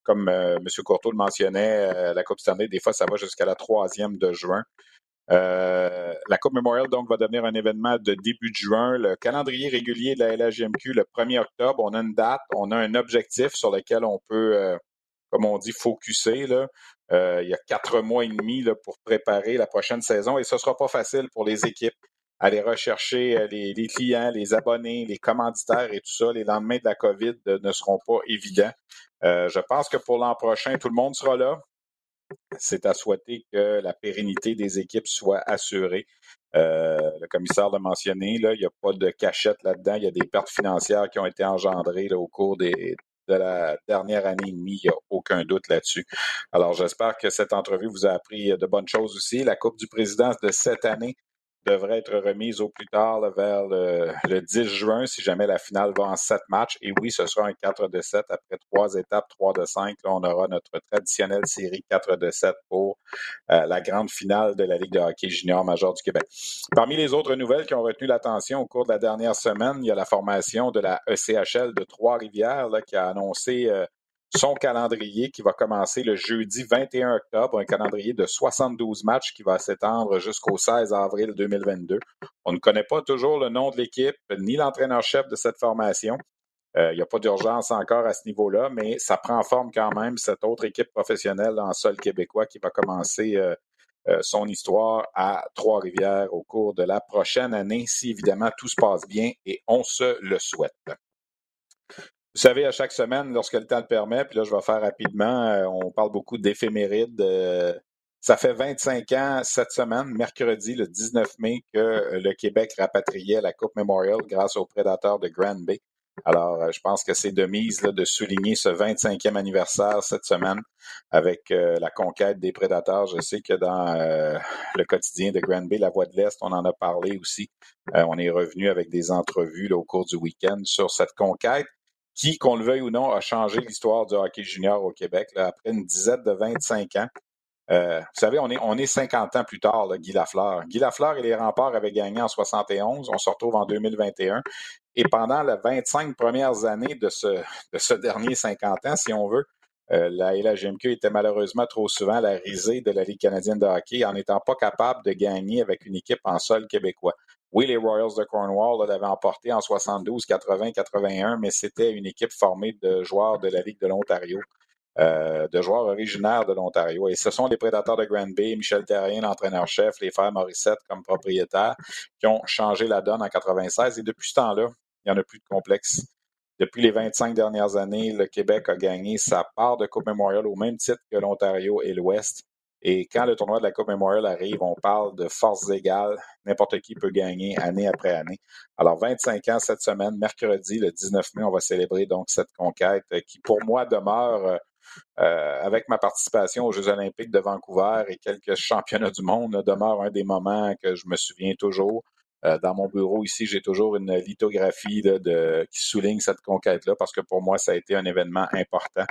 Comme M. Courteau le mentionnait, la Coupe Stanley, des fois, ça va jusqu'à la troisième de juin. Euh, la Coupe Memorial donc va devenir un événement de début de juin. Le calendrier régulier de la LHJMQ, le 1er octobre, on a une date, on a un objectif sur lequel on peut, euh, comme on dit, focuser. Là. Euh, il y a quatre mois et demi pour préparer la prochaine saison et ce ne sera pas facile pour les équipes. Aller rechercher les, les, clients, les abonnés, les commanditaires et tout ça, les lendemains de la COVID ne seront pas évidents. je pense que pour l'an prochain, tout le monde sera là c'est à souhaiter que la pérennité des équipes soit assurée. Euh, le commissaire l'a mentionné, il n'y a pas de cachette là-dedans. Il y a des pertes financières qui ont été engendrées au cours des, de la dernière année et demie. Il n'y a aucun doute là-dessus. Alors, j'espère que cette entrevue vous a appris de bonnes choses aussi. La Coupe du Président de cette année devrait être remise au plus tard vers le, 10 juin si jamais la finale va en sept matchs. Et oui, ce sera un 4 de 7 après trois étapes, 3 de 5. Là, on aura notre traditionnelle série 4 de 7 pour euh, la grande finale de la Ligue de hockey junior major du Québec. Parmi les autres nouvelles qui ont retenu l'attention au cours de la dernière semaine, il y a la formation de la ECHL de Trois-Rivières qui a annoncé euh, son calendrier qui va commencer le jeudi 21 octobre, un calendrier de 72 matchs qui va s'étendre jusqu'au 16 avril 2022. On ne connaît pas toujours le nom de l'équipe ni l'entraîneur-chef de cette formation. Euh, il n'y a pas d'urgence encore à ce niveau-là, mais ça prend forme quand même, cette autre équipe professionnelle en sol québécois qui va commencer euh, euh, son histoire à Trois-Rivières au cours de la prochaine année, si évidemment tout se passe bien et on se le souhaite. Vous savez, à chaque semaine, lorsque le temps le permet, puis là, je vais faire rapidement, euh, on parle beaucoup d'éphémérides. Euh, Ça fait 25 ans cette semaine, mercredi, le 19 mai, que le Québec rapatriait la Coupe Memorial grâce aux prédateurs de Grand Bay. Alors, euh, je pense que c'est de mise là, de souligner ce 25e anniversaire cette semaine avec euh, la conquête des prédateurs. Je sais que dans euh, le quotidien de Grand Bay, la Voix de l'Est, on en a parlé aussi. on est revenu avec des entrevues là, au cours du week-end sur cette conquête qui, qu'on le veuille ou non, a changé l'histoire du hockey junior au Québec. Après une dizaine de 25 ans, euh, vous savez, on est, on est 50 ans plus tard, là, Guy Lafleur. Guy Lafleur et les remparts avaient gagné en 71. On se retrouve en 2021. Et pendant les 25 premières années de ce, de ce dernier 50 ans, si on veut, euh, la LHMQ était malheureusement trop souvent la risée de la Ligue canadienne de hockey en n'étant pas capable de gagner avec une équipe en sol québécois. Oui, les Royals de Cornwall l'avaient emporté en 72, 80, 81, mais c'était une équipe formée de joueurs de la Ligue de l'Ontario. Euh, de joueurs originaires de l'Ontario. Et ce sont les prédateurs de Grand Bay, Michel Terrien, l'entraîneur-chef, les frères Morissette comme propriétaires, qui ont changé la donne en 96. Et depuis ce temps-là, il n'y en a plus de complexe. Depuis les 25 dernières années, le Québec a gagné sa part de Coupe Memorial au même titre que l'Ontario et l'Ouest. Et quand le tournoi de la Coupe Memorial arrive, on parle de forces égales. N'importe qui peut gagner année après année. Alors, 25 ans cette semaine, mercredi, le 19 mai, on va célébrer donc cette conquête qui, pour moi, demeure euh, euh, avec ma participation aux Jeux olympiques de Vancouver et quelques championnats du monde, demeure un des moments que je me souviens toujours. Euh, dans mon bureau ici, j'ai toujours une lithographie qui souligne cette conquête-là parce que pour moi, ça a été un événement important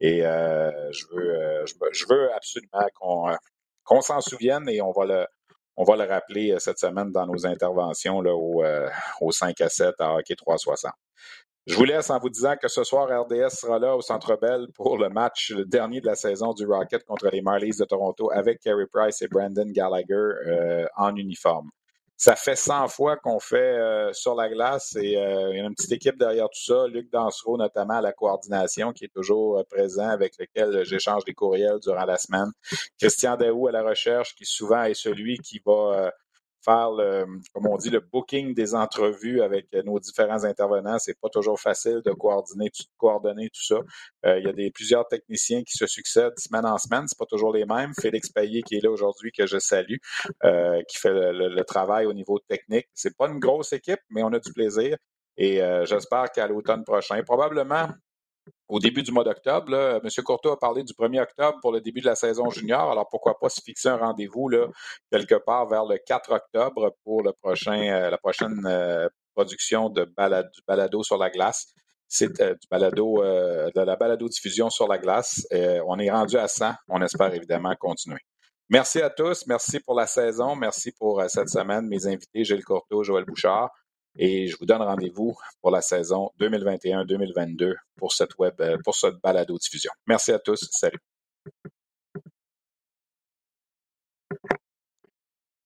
et euh, je, veux, je, veux absolument qu'on s'en souvienne et on va le, rappeler cette semaine dans nos interventions au, au 5 à 7 à Hockey 360. Je vous laisse en vous disant que ce soir, RDS sera là au Centre Bell pour le match le dernier de la saison du Rocket contre les Marlies de Toronto avec Carey Price et Brandon Gallagher euh, en uniforme. Ça fait 100 fois qu'on fait euh, sur la glace et euh, il y a une petite équipe derrière tout ça. Luc Dansereau, notamment à la coordination, qui est toujours présent, avec lequel j'échange des courriels durant la semaine. Christian Daou à la recherche, qui souvent est celui qui va faire, le, comme on dit, le booking des entrevues avec nos différents intervenants. C'est pas toujours facile de coordonner, de coordonner tout ça. Euh, il y a des, plusieurs techniciens qui se succèdent semaine en semaine. C'est pas toujours les mêmes. Félix Payet qui est là aujourd'hui, que je salue, euh, qui fait le, travail au niveau technique. C'est pas une grosse équipe, mais on a du plaisir. Et euh, j'espère qu'à l'automne prochain, probablement au début du mois d'octobre. M. Courtois a parlé du 1er octobre pour le début de la saison junior. Alors pourquoi pas se fixer un rendez-vous quelque part vers le 4 octobre pour euh, la prochaine euh, production de balado, du balado sur la glace. C'est euh, du balado, de la balado diffusion sur la glace. on est rendu à 100. On espère évidemment continuer. Merci à tous. Merci pour la saison. Merci pour cette semaine. Mes invités, Gilles Courteau, Joël Bouchard. Et je vous donne rendez-vous pour la saison 2021-2022 pour cette web, pour cette balado diffusion. Merci à tous. Salut.